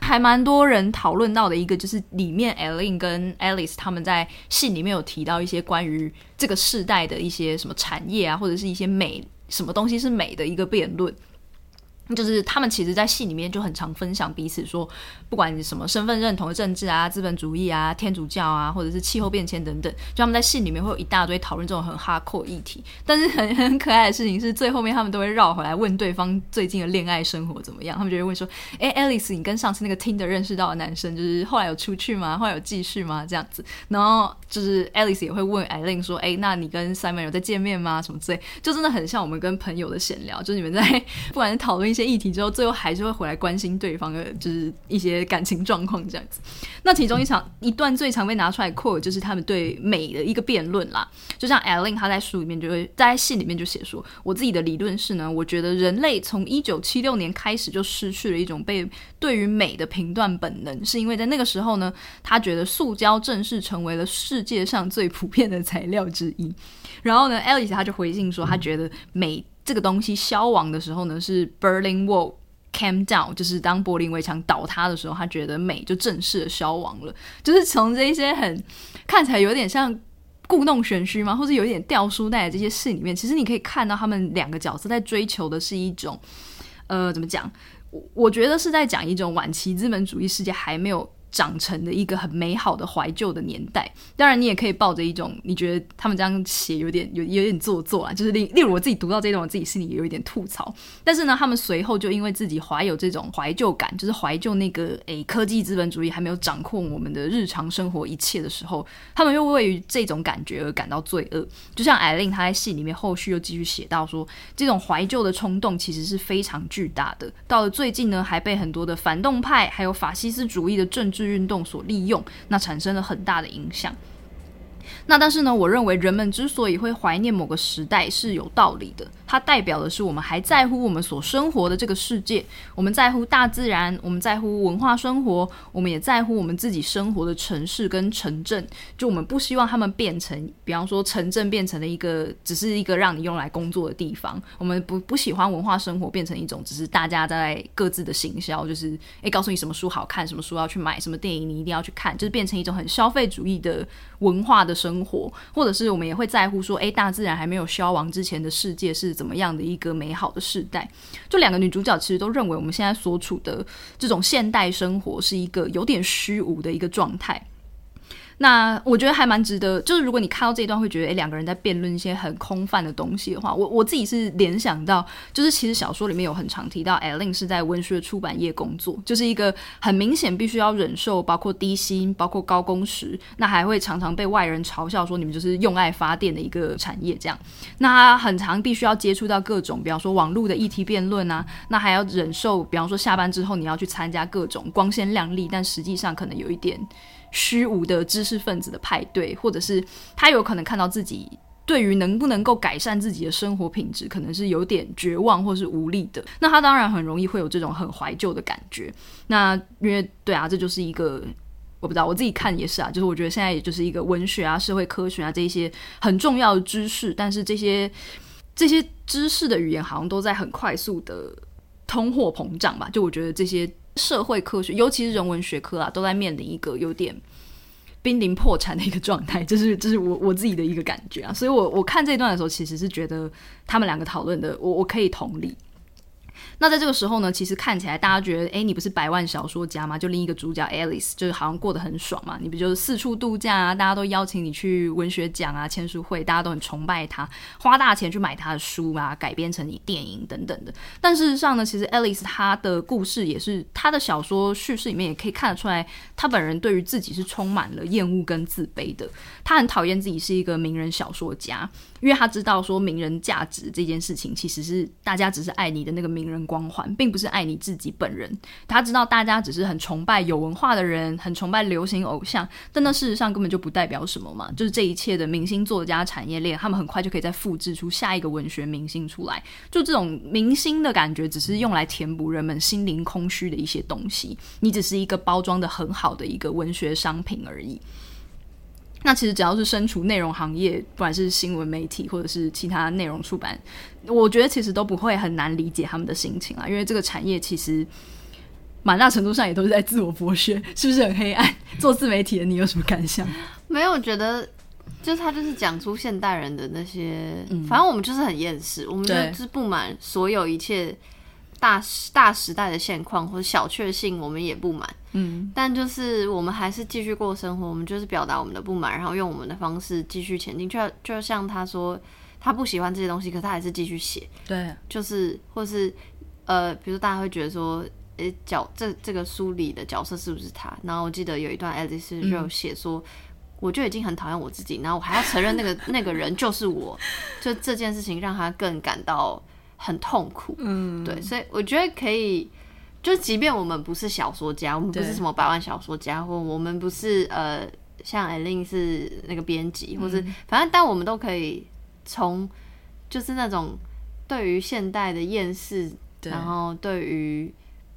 还蛮多人讨论到的一个，就是里面 Eileen 跟 Alice 他们在信里面有提到一些关于这个世代的一些什么产业啊，或者是一些美，什么东西是美的一个辩论。就是他们其实，在戏里面就很常分享彼此说，不管你什么身份认同的政治啊、资本主义啊、天主教啊，或者是气候变迁等等，就他们在戏里面会有一大堆讨论这种很 hardcore 议题。但是很很可爱的事情是，最后面他们都会绕回来问对方最近的恋爱生活怎么样。他们就会问说：“哎，Alice，你跟上次那个 Tinder 认识到的男生，就是后来有出去吗？后来有继续吗？这样子。”然后就是 Alice 也会问 Eileen 说：“哎，那你跟 Simon 有在见面吗？什么之类？”就真的很像我们跟朋友的闲聊，就是你们在 不管是讨论一些议题之后，最后。还是会回来关心对方的，就是一些感情状况这样子。那其中一场一段最常被拿出来 q u 就是他们对美的一个辩论啦。就像 Eileen 她在书里面就会在信里面就写说，我自己的理论是呢，我觉得人类从一九七六年开始就失去了一种被对于美的评断本能，是因为在那个时候呢，他觉得塑胶正式成为了世界上最普遍的材料之一。然后呢，Alice 她就回信说，她觉得美这个东西消亡的时候呢，是 Berlin Wall。Came down，就是当柏林围墙倒塌的时候，他觉得美就正式的消亡了。就是从这些很看起来有点像故弄玄虚吗，或者有一点掉书袋的这些事里面，其实你可以看到他们两个角色在追求的是一种，呃，怎么讲？我我觉得是在讲一种晚期资本主义世界还没有。长成的一个很美好的怀旧的年代，当然你也可以抱着一种你觉得他们这样写有点有有点做作啊，就是例例如我自己读到这种，我自己心里也有一点吐槽。但是呢，他们随后就因为自己怀有这种怀旧感，就是怀旧那个诶、科技资本主义还没有掌控我们的日常生活一切的时候，他们又为于这种感觉而感到罪恶。就像艾琳她在戏里面后续又继续写到说，这种怀旧的冲动其实是非常巨大的。到了最近呢，还被很多的反动派还有法西斯主义的政治运动所利用，那产生了很大的影响。那但是呢，我认为人们之所以会怀念某个时代是有道理的。它代表的是我们还在乎我们所生活的这个世界，我们在乎大自然，我们在乎文化生活，我们也在乎我们自己生活的城市跟城镇。就我们不希望他们变成，比方说城镇变成了一个只是一个让你用来工作的地方。我们不不喜欢文化生活变成一种只是大家在各自的行销，就是诶，告诉你什么书好看，什么书要去买，什么电影你一定要去看，就是变成一种很消费主义的文化的生活。或者是我们也会在乎说，诶，大自然还没有消亡之前的世界是怎么样的一个美好的时代？就两个女主角其实都认为我们现在所处的这种现代生活是一个有点虚无的一个状态。那我觉得还蛮值得，就是如果你看到这一段会觉得，诶，两个人在辩论一些很空泛的东西的话，我我自己是联想到，就是其实小说里面有很常提到，Eileen 是在文学出版业工作，就是一个很明显必须要忍受包括低薪、包括高工时，那还会常常被外人嘲笑说你们就是用爱发电的一个产业这样。那他很常必须要接触到各种，比方说网络的议题辩论啊，那还要忍受，比方说下班之后你要去参加各种光鲜亮丽，但实际上可能有一点。虚无的知识分子的派对，或者是他有可能看到自己对于能不能够改善自己的生活品质，可能是有点绝望或是无力的。那他当然很容易会有这种很怀旧的感觉。那因为对啊，这就是一个我不知道我自己看也是啊，就是我觉得现在也就是一个文学啊、社会科学啊这一些很重要的知识，但是这些这些知识的语言好像都在很快速的。通货膨胀吧。就我觉得这些社会科学，尤其是人文学科啊，都在面临一个有点濒临破产的一个状态。这是这是我我自己的一个感觉啊。所以我我看这段的时候，其实是觉得他们两个讨论的，我我可以同理。那在这个时候呢，其实看起来大家觉得，哎，你不是百万小说家吗？就另一个主角 Alice，就是好像过得很爽嘛。你不就是四处度假啊？大家都邀请你去文学奖啊、签书会，大家都很崇拜他，花大钱去买他的书啊，改编成你电影等等的。但事实上呢，其实 Alice 她的故事也是她的小说叙事里面也可以看得出来，她本人对于自己是充满了厌恶跟自卑的。她很讨厌自己是一个名人小说家。因为他知道说名人价值这件事情，其实是大家只是爱你的那个名人光环，并不是爱你自己本人。他知道大家只是很崇拜有文化的人，很崇拜流行偶像，但那事实上根本就不代表什么嘛。就是这一切的明星作家产业链，他们很快就可以再复制出下一个文学明星出来。就这种明星的感觉，只是用来填补人们心灵空虚的一些东西。你只是一个包装得很好的一个文学商品而已。那其实只要是身处内容行业，不管是新闻媒体或者是其他内容出版，我觉得其实都不会很难理解他们的心情啊。因为这个产业其实蛮大程度上也都是在自我剥削，是不是很黑暗？做自媒体的你有什么感想？没有，我觉得就是他就是讲出现代人的那些，嗯、反正我们就是很厌世，我们就是不满所有一切。大时大时代的现况或者小确幸，我们也不满。嗯，但就是我们还是继续过生活，我们就是表达我们的不满，然后用我们的方式继续前进。就就像他说，他不喜欢这些东西，可他还是继续写。对，就是或是呃，比如说大家会觉得说，诶，角这这个书里的角色是不是他？然后我记得有一段 Alice 就写说，嗯、我就已经很讨厌我自己，然后我还要承认那个 那个人就是我，就这件事情让他更感到。很痛苦，嗯，对，所以我觉得可以，就即便我们不是小说家，我们不是什么百万小说家，或我们不是呃，像 Eileen 是那个编辑，或是、嗯、反正，但我们都可以从就是那种对于现代的厌世，然后对于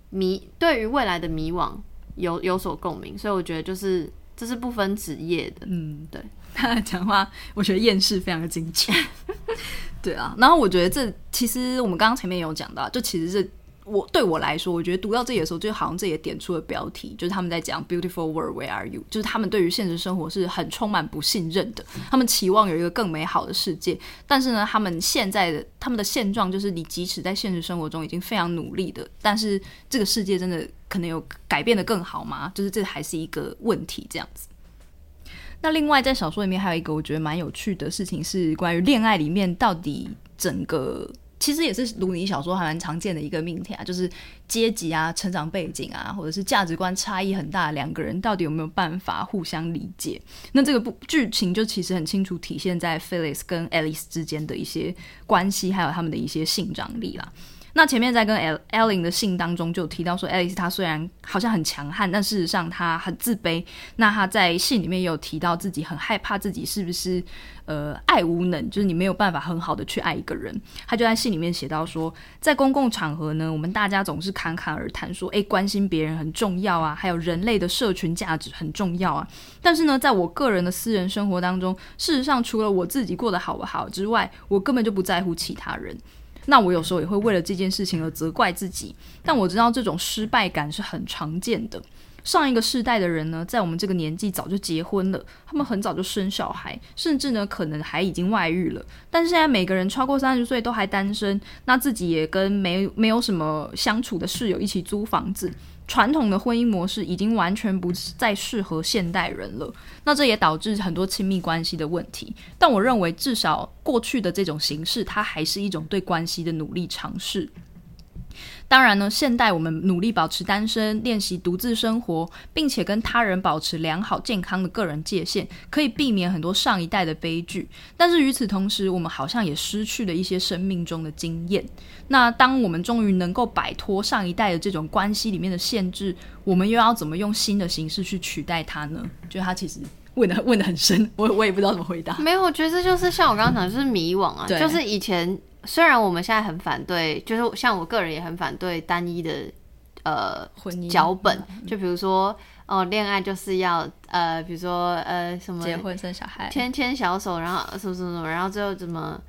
迷，对于未来的迷惘有有所共鸣，所以我觉得就是这是不分职业的，嗯，对，他讲话，我觉得厌世非常的精确。对啊，然后我觉得这其实我们刚刚前面有讲到，就其实是我对我来说，我觉得读到这里的时候，就好像这也点出了标题，就是他们在讲 “Beautiful World, Where Are You”，就是他们对于现实生活是很充满不信任的，他们期望有一个更美好的世界，但是呢，他们现在的他们的现状就是，你即使在现实生活中已经非常努力的，但是这个世界真的可能有改变的更好吗？就是这还是一个问题，这样子。那另外，在小说里面还有一个我觉得蛮有趣的事情，是关于恋爱里面到底整个其实也是鲁尼小说还蛮常见的一个命题啊，就是阶级啊、成长背景啊，或者是价值观差异很大的两个人，到底有没有办法互相理解？那这个部剧情就其实很清楚体现在 Phyllis 跟 Alice 之间的一些关系，还有他们的一些性张力啦。那前面在跟 Ellen 的信当中就提到说，Alice 她虽然好像很强悍，但事实上她很自卑。那她在信里面也有提到自己很害怕自己是不是呃爱无能，就是你没有办法很好的去爱一个人。她就在信里面写到说，在公共场合呢，我们大家总是侃侃而谈说，诶，关心别人很重要啊，还有人类的社群价值很重要啊。但是呢，在我个人的私人生活当中，事实上除了我自己过得好不好之外，我根本就不在乎其他人。那我有时候也会为了这件事情而责怪自己，但我知道这种失败感是很常见的。上一个世代的人呢，在我们这个年纪早就结婚了，他们很早就生小孩，甚至呢可能还已经外遇了。但是现在每个人超过三十岁都还单身，那自己也跟没没有什么相处的室友一起租房子。传统的婚姻模式已经完全不再适合现代人了，那这也导致很多亲密关系的问题。但我认为，至少过去的这种形式，它还是一种对关系的努力尝试。当然呢，现代我们努力保持单身，练习独自生活，并且跟他人保持良好健康的个人界限，可以避免很多上一代的悲剧。但是与此同时，我们好像也失去了一些生命中的经验。那当我们终于能够摆脱上一代的这种关系里面的限制，我们又要怎么用新的形式去取代它呢？就他其实问的问的很深，我我也不知道怎么回答。没有，我觉得这就是像我刚刚讲，就是迷惘啊，就是以前。虽然我们现在很反对，就是像我个人也很反对单一的呃婚姻脚本，就比如说哦，恋爱就是要呃，比如说呃什么结婚生小孩，牵牵小手，然后什么什么什么，然后最后怎么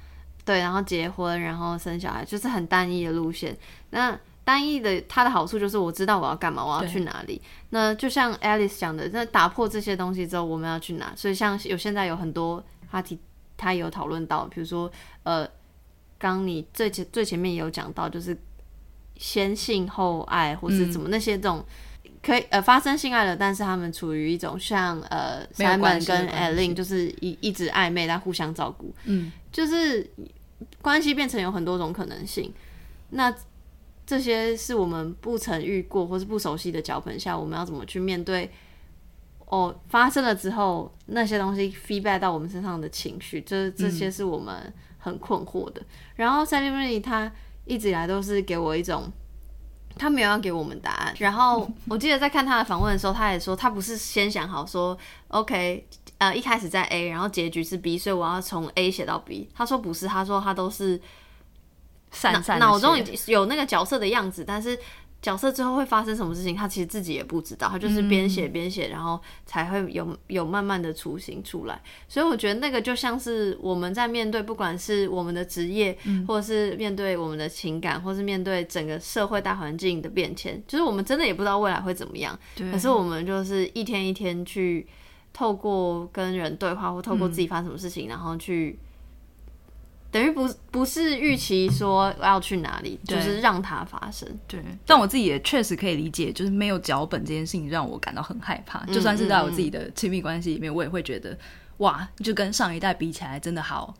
对，然后结婚，然后生小孩，就是很单一的路线。那单一的它的好处就是我知道我要干嘛，我要去哪里。那就像 Alice 讲的，那打破这些东西之后，我们要去哪？所以像有现在有很多话题，他有讨论到，比如说呃，刚你最前最前面也有讲到，就是先性后爱，或是怎么那些这种。嗯可以呃发生性爱了，但是他们处于一种像呃 Simon 跟 Alin 就是一一直暧昧但互相照顾，嗯，就是关系变成有很多种可能性。那这些是我们不曾遇过或是不熟悉的脚本下，我们要怎么去面对？哦，发生了之后那些东西 feedback 到我们身上的情绪，这这些是我们很困惑的。嗯、然后 Sally Rooney 他一直以来都是给我一种。他没有要给我们答案，然后 我记得在看他的访问的时候，他也说他不是先想好说，OK，呃，一开始在 A，然后结局是 B，所以我要从 A 写到 B。他说不是，他说他都是散散脑中有那个角色的样子，但是。角色之后会发生什么事情，他其实自己也不知道，他就是边写边写，然后才会有有慢慢的雏形出来。所以我觉得那个就像是我们在面对，不管是我们的职业，嗯、或者是面对我们的情感，或是面对整个社会大环境的变迁，就是我们真的也不知道未来会怎么样。对可是我们就是一天一天去透过跟人对话，或透过自己发生什么事情，嗯、然后去。等于不不是预期说要去哪里，就是让它发生。对，但我自己也确实可以理解，就是没有脚本这件事情让我感到很害怕。嗯、就算是在我自己的亲密关系里面，嗯、我也会觉得哇，就跟上一代比起来，真的好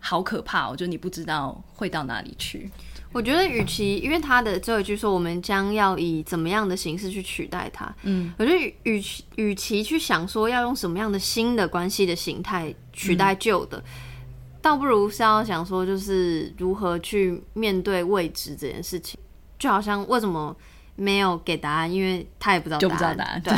好可怕哦！就你不知道会到哪里去。我觉得，与其因为他的最后一句说我们将要以怎么样的形式去取代它，嗯，我觉得与其与其去想说要用什么样的新的关系的形态取代旧的。嗯倒不如是要想说，就是如何去面对未知这件事情，就好像为什么没有给答案，因为他也不知道，就不知道答案。对。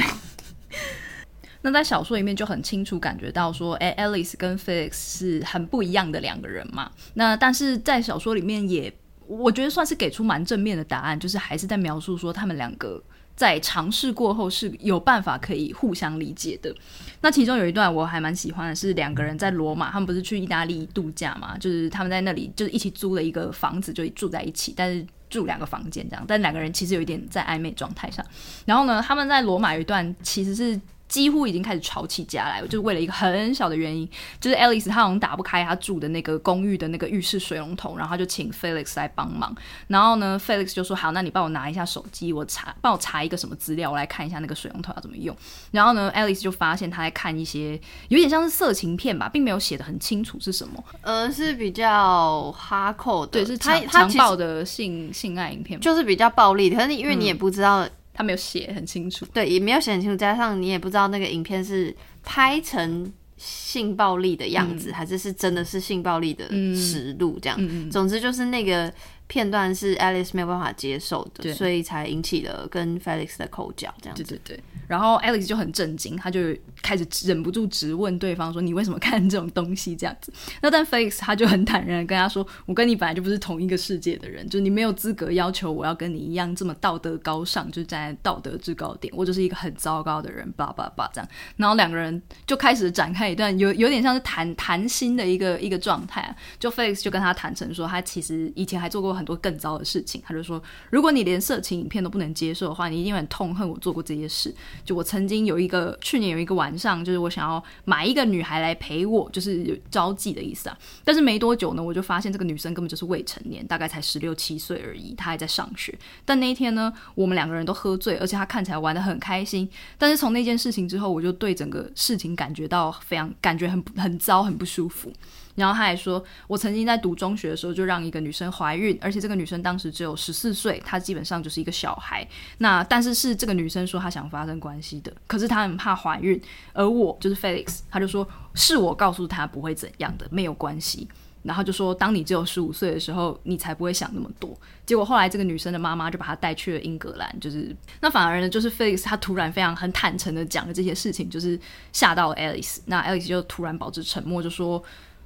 那在小说里面就很清楚感觉到说，哎，Alice 跟 Felix 是很不一样的两个人嘛。那但是在小说里面也，我觉得算是给出蛮正面的答案，就是还是在描述说他们两个。在尝试过后是有办法可以互相理解的。那其中有一段我还蛮喜欢的，是两个人在罗马，他们不是去意大利度假嘛？就是他们在那里就是一起租了一个房子，就住在一起，但是住两个房间这样。但两个人其实有一点在暧昧状态上。然后呢，他们在罗马有一段其实是。几乎已经开始吵起架来，就是为了一个很小的原因，就是 Alice 她好像打不开她住的那个公寓的那个浴室水龙头，然后她就请 Felix 来帮忙。然后呢，Felix 就说：“好，那你帮我拿一下手机，我查帮我查一个什么资料，我来看一下那个水龙头要怎么用。”然后呢，Alice 就发现她在看一些有点像是色情片吧，并没有写的很清楚是什么，呃，是比较哈扣的，对，是强强暴的性性爱影片，就是比较暴力的。可是因为你也不知道。嗯他没有写很清楚，对，也没有写很清楚，加上你也不知道那个影片是拍成性暴力的样子，嗯、还是是真的是性暴力的实录这样。嗯、总之就是那个。片段是 Alice 没有办法接受的，对所以才引起了跟 Felix 的口角，这样子。对对对。然后 Alex 就很震惊，他就开始忍不住质问对方说：“你为什么看这种东西？”这样子。那但 Felix 他就很坦然的跟他说：“我跟你本来就不是同一个世界的人，就是你没有资格要求我要跟你一样这么道德高尚，就站在道德制高点。我就是一个很糟糕的人，叭叭叭这样。”然后两个人就开始展开一段有有点像是谈谈心的一个一个状态啊。就 Felix 就跟他坦诚说，他其实以前还做过很。很多更糟的事情，他就说：如果你连色情影片都不能接受的话，你一定很痛恨我做过这些事。就我曾经有一个去年有一个晚上，就是我想要买一个女孩来陪我，就是有招妓的意思啊。但是没多久呢，我就发现这个女生根本就是未成年，大概才十六七岁而已，她还在上学。但那一天呢，我们两个人都喝醉，而且她看起来玩得很开心。但是从那件事情之后，我就对整个事情感觉到非常感觉很很糟，很不舒服。然后他还说，我曾经在读中学的时候就让一个女生怀孕，而且这个女生当时只有十四岁，她基本上就是一个小孩。那但是是这个女生说她想发生关系的，可是她很怕怀孕，而我就是 Felix，他就说是我告诉她不会怎样的，没有关系。然后就说当你只有十五岁的时候，你才不会想那么多。结果后来这个女生的妈妈就把她带去了英格兰，就是那反而呢，就是 Felix 他突然非常很坦诚的讲了这些事情，就是吓到了 Alice。那 Alice 就突然保持沉默，就说。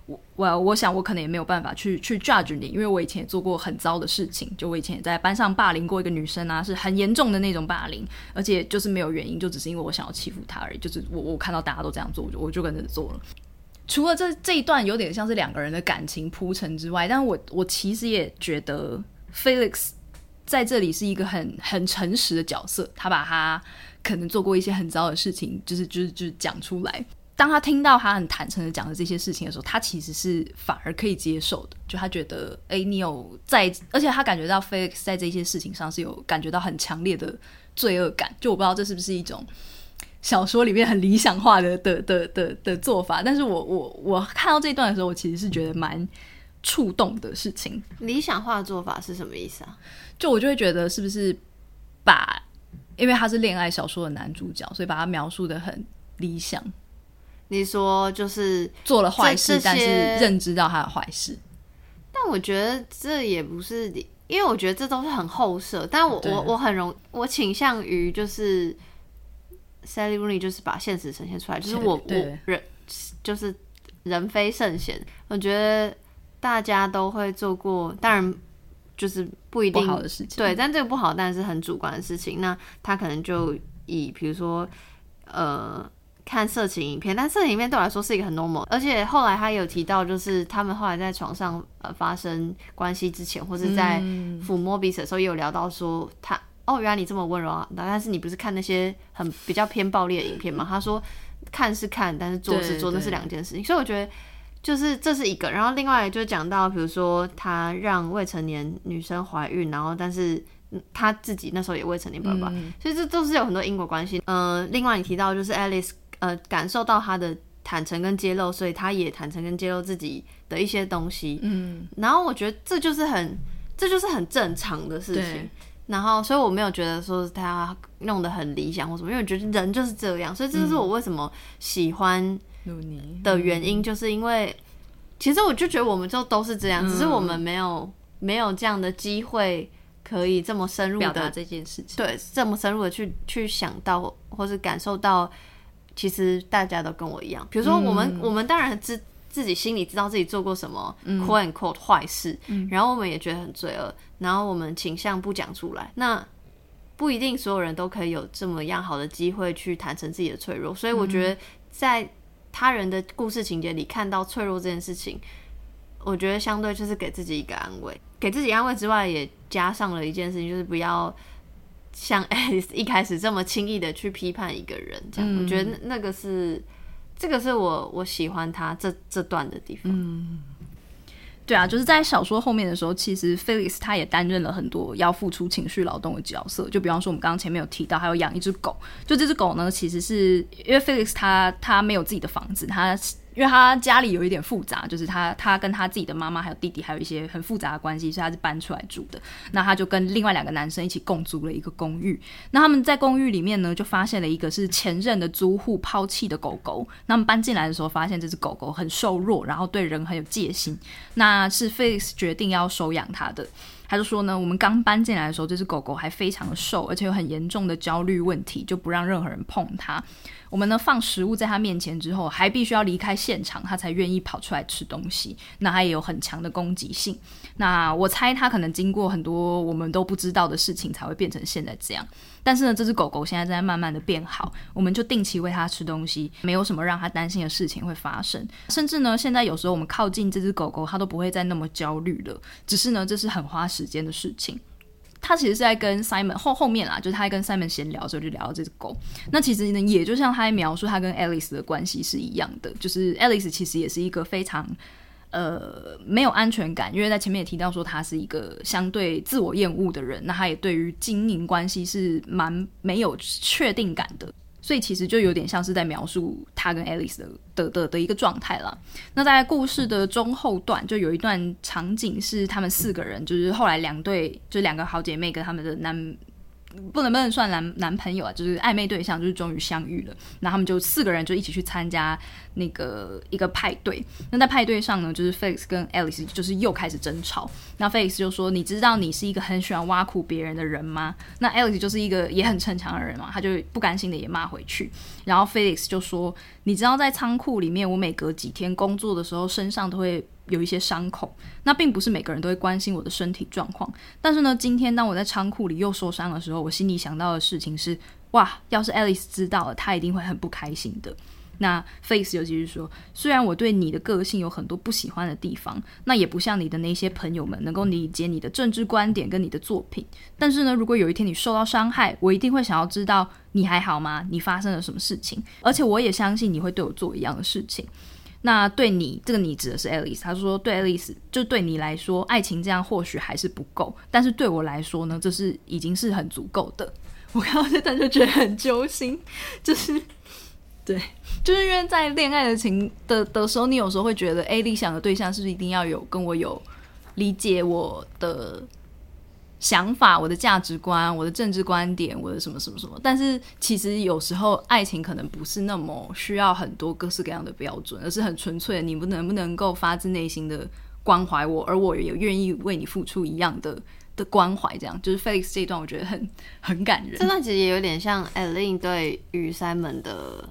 我我我想我可能也没有办法去去 judge 你，因为我以前也做过很糟的事情，就我以前也在班上霸凌过一个女生啊，是很严重的那种霸凌，而且就是没有原因，就只是因为我想要欺负她而已，就是我我看到大家都这样做，我就我就跟着做了。除了这这一段有点像是两个人的感情铺陈之外，但我我其实也觉得 Felix 在这里是一个很很诚实的角色，他把他可能做过一些很糟的事情，就是就是就是讲出来。当他听到他很坦诚的讲的这些事情的时候，他其实是反而可以接受的。就他觉得，哎，你有在，而且他感觉到 Felix 在这些事情上是有感觉到很强烈的罪恶感。就我不知道这是不是一种小说里面很理想化的的的的的做法，但是我我我看到这一段的时候，我其实是觉得蛮触动的事情。理想化的做法是什么意思啊？就我就会觉得是不是把，因为他是恋爱小说的男主角，所以把他描述的很理想。你说就是做了坏事，但是认知到他的坏事。但我觉得这也不是，因为我觉得这都是很后设。但我我我很容，我倾向于就是 Sally Rooney 就是把现实呈现出来，就是我我人就是人非圣贤。我觉得大家都会做过，当然就是不一定不好的事情。对，但这个不好，但是很主观的事情。那他可能就以比如说呃。看色情影片，但色情影片对我来说是一个很 normal，而且后来他有提到，就是他们后来在床上呃发生关系之前，或是在抚摸彼此的时候，也有聊到说他哦，原来你这么温柔啊，但是你不是看那些很比较偏暴力的影片吗？他说看是看，但是做是做，那是两件事情。所以我觉得就是这是一个，然后另外就讲到，比如说他让未成年女生怀孕，然后但是他自己那时候也未成年爸爸，嗯、所以这都是有很多因果关系。嗯、呃，另外你提到就是 Alice。呃，感受到他的坦诚跟揭露，所以他也坦诚跟揭露自己的一些东西。嗯，然后我觉得这就是很，这就是很正常的事情。然后，所以我没有觉得说他弄得很理想或什么，因为我觉得人就是这样。所以这就是我为什么喜欢的原因，就是因为其实我就觉得我们就都是这样，只是我们没有没有这样的机会可以这么深入的表达这件事情，对，这么深入的去去想到或是感受到。其实大家都跟我一样，比如说我们，嗯、我们当然知自己心里知道自己做过什么 quote unquote 坏事，嗯、然后我们也觉得很罪恶，然后我们倾向不讲出来。那不一定所有人都可以有这么样好的机会去坦诚自己的脆弱，所以我觉得在他人的故事情节里看到脆弱这件事情，我觉得相对就是给自己一个安慰，给自己安慰之外，也加上了一件事情，就是不要。像 Alice 一开始这么轻易的去批判一个人，这样，嗯、我觉得那个是这个是我我喜欢他这这段的地方。嗯，对啊，就是在小说后面的时候，其实 Felix 他也担任了很多要付出情绪劳动的角色。就比方说，我们刚刚前面有提到，还有养一只狗。就这只狗呢，其实是因为 Felix 他他没有自己的房子，他。因为他家里有一点复杂，就是他他跟他自己的妈妈还有弟弟还有一些很复杂的关系，所以他是搬出来住的。那他就跟另外两个男生一起共租了一个公寓。那他们在公寓里面呢，就发现了一个是前任的租户抛弃的狗狗。那他们搬进来的时候，发现这只狗狗很瘦弱，然后对人很有戒心。那是 Felix 决定要收养它的。他就说呢，我们刚搬进来的时候，这只狗狗还非常瘦，而且有很严重的焦虑问题，就不让任何人碰它。我们呢，放食物在它面前之后，还必须要离开现场，它才愿意跑出来吃东西。那它也有很强的攻击性。那我猜它可能经过很多我们都不知道的事情，才会变成现在这样。但是呢，这只狗狗现在正在慢慢的变好，我们就定期喂它吃东西，没有什么让它担心的事情会发生。甚至呢，现在有时候我们靠近这只狗狗，它都不会再那么焦虑了。只是呢，这是很花时间的事情。他其实是在跟 Simon 后后面啦，就是他在跟 Simon 闲聊的时候就聊到这只狗。那其实呢，也就像他在描述他跟 Alice 的关系是一样的，就是 Alice 其实也是一个非常呃没有安全感，因为在前面也提到说他是一个相对自我厌恶的人，那他也对于经营关系是蛮没有确定感的。所以其实就有点像是在描述他跟 Alice 的的的的一个状态了。那在故事的中后段，就有一段场景是他们四个人，就是后来两对，就两个好姐妹跟他们的男。不能不能算男男朋友啊，就是暧昧对象，就是终于相遇了。那他们就四个人就一起去参加那个一个派对。那在派对上呢，就是 Felix 跟 Alice 就是又开始争吵。那 Felix 就说：“你知道你是一个很喜欢挖苦别人的人吗？”那 Alice 就是一个也很逞强的人嘛，他就不甘心的也骂回去。然后 Felix 就说：“你知道在仓库里面，我每隔几天工作的时候，身上都会。”有一些伤口，那并不是每个人都会关心我的身体状况。但是呢，今天当我在仓库里又受伤的时候，我心里想到的事情是：哇，要是 Alice 知道了，她一定会很不开心的。那 Felix 尤其是说，虽然我对你的个性有很多不喜欢的地方，那也不像你的那些朋友们能够理解你的政治观点跟你的作品。但是呢，如果有一天你受到伤害，我一定会想要知道你还好吗？你发生了什么事情？而且我也相信你会对我做一样的事情。那对你，这个你指的是 Alice，他说对 Alice，就对你来说，爱情这样或许还是不够，但是对我来说呢，这是已经是很足够的。我看到这段就觉得很揪心，就是。对，就是因为在恋爱的情的的时候，你有时候会觉得，哎，理想的对象是不是一定要有跟我有理解我的想法、我的价值观、我的政治观点、我的什么什么什么？但是其实有时候爱情可能不是那么需要很多各式各样的标准，而是很纯粹的，你不能不能够发自内心的关怀我，而我也愿意为你付出一样的的关怀。这样就是 Felix 这一段，我觉得很很感人。这段其实也有点像 Alin 对于 Simon 的。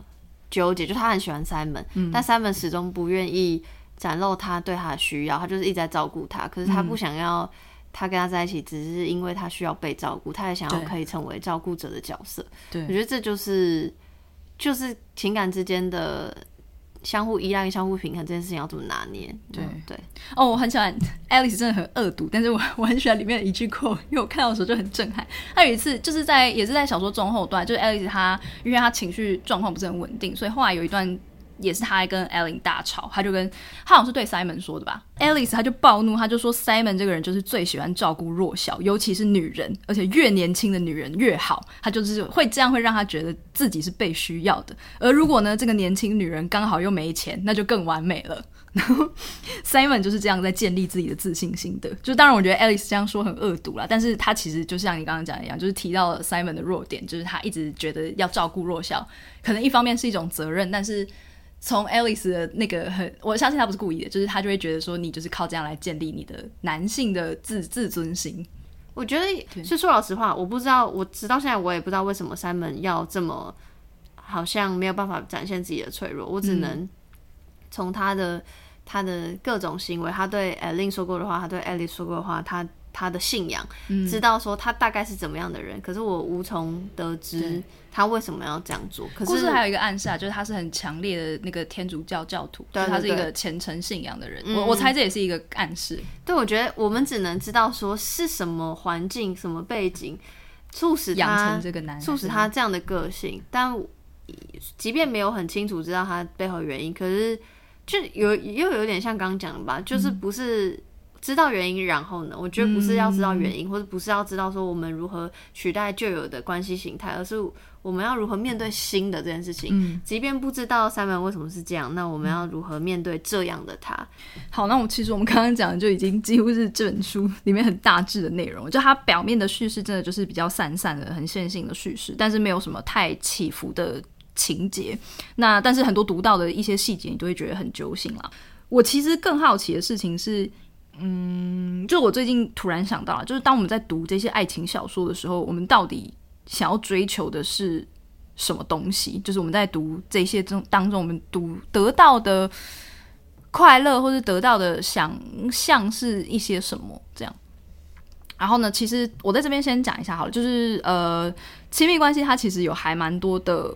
纠结，就他很喜欢 Simon，、嗯、但 Simon 始终不愿意展露他对他的需要，他就是一直在照顾他，可是他不想要他跟他在一起，只是因为他需要被照顾，他也想要可以成为照顾者的角色。对，我觉得这就是就是情感之间的。相互依赖、相互平衡这件事情要怎么拿捏？对、嗯、对哦，我很喜欢 Alice，真的很恶毒，但是我我很喜欢里面的一句 quote，因为我看到的时候就很震撼。他有一次就是在也是在小说中后段，就是 Alice 他因为她情绪状况不是很稳定，所以后来有一段。也是他跟 Ellen 大吵，他就跟他好像是对 Simon 说的吧，Alice 他就暴怒，他就说 Simon 这个人就是最喜欢照顾弱小，尤其是女人，而且越年轻的女人越好，他就是会这样会让他觉得自己是被需要的。而如果呢，这个年轻女人刚好又没钱，那就更完美了。然后 Simon 就是这样在建立自己的自信心的。就当然我觉得 Alice 这样说很恶毒啦，但是他其实就像你刚刚讲的一样，就是提到了 Simon 的弱点，就是他一直觉得要照顾弱小，可能一方面是一种责任，但是。从 Alice 的那个很，我相信他不是故意的，就是他就会觉得说，你就是靠这样来建立你的男性的自自尊心。我觉得，是说老实话，我不知道，我直到现在我也不知道为什么 Simon 要这么好像没有办法展现自己的脆弱。我只能从他的、嗯、他的各种行为，他对 Alin 说过的话，他对 Alice 说过的话，他。他的信仰，嗯、知道说他大概是怎么样的人，可是我无从得知他为什么要这样做。可是还有一个暗示啊，就是他是很强烈的那个天主教教徒，对，他是一个虔诚信仰的人。嗯、我我猜这也是一个暗示。对，我觉得我们只能知道说是什么环境、什么背景促使他养成这个男人，促使他这样的个性。但即便没有很清楚知道他背后原因，可是就有又有点像刚刚讲的吧，就是不是。嗯知道原因，然后呢？我觉得不是要知道原因，嗯、或者不是要知道说我们如何取代旧有的关系形态，而是我们要如何面对新的这件事情。嗯，即便不知道 Simon 为什么是这样，那我们要如何面对这样的他？好，那我其实我们刚刚讲的就已经几乎是这本书里面很大致的内容。就它表面的叙事真的就是比较散散的、很线性的叙事，但是没有什么太起伏的情节。那但是很多读到的一些细节，你都会觉得很揪心了。我其实更好奇的事情是。嗯，就我最近突然想到了，就是当我们在读这些爱情小说的时候，我们到底想要追求的是什么东西？就是我们在读这些中当中，我们读得到的快乐，或是得到的想象是一些什么？这样。然后呢，其实我在这边先讲一下好了，就是呃，亲密关系它其实有还蛮多的。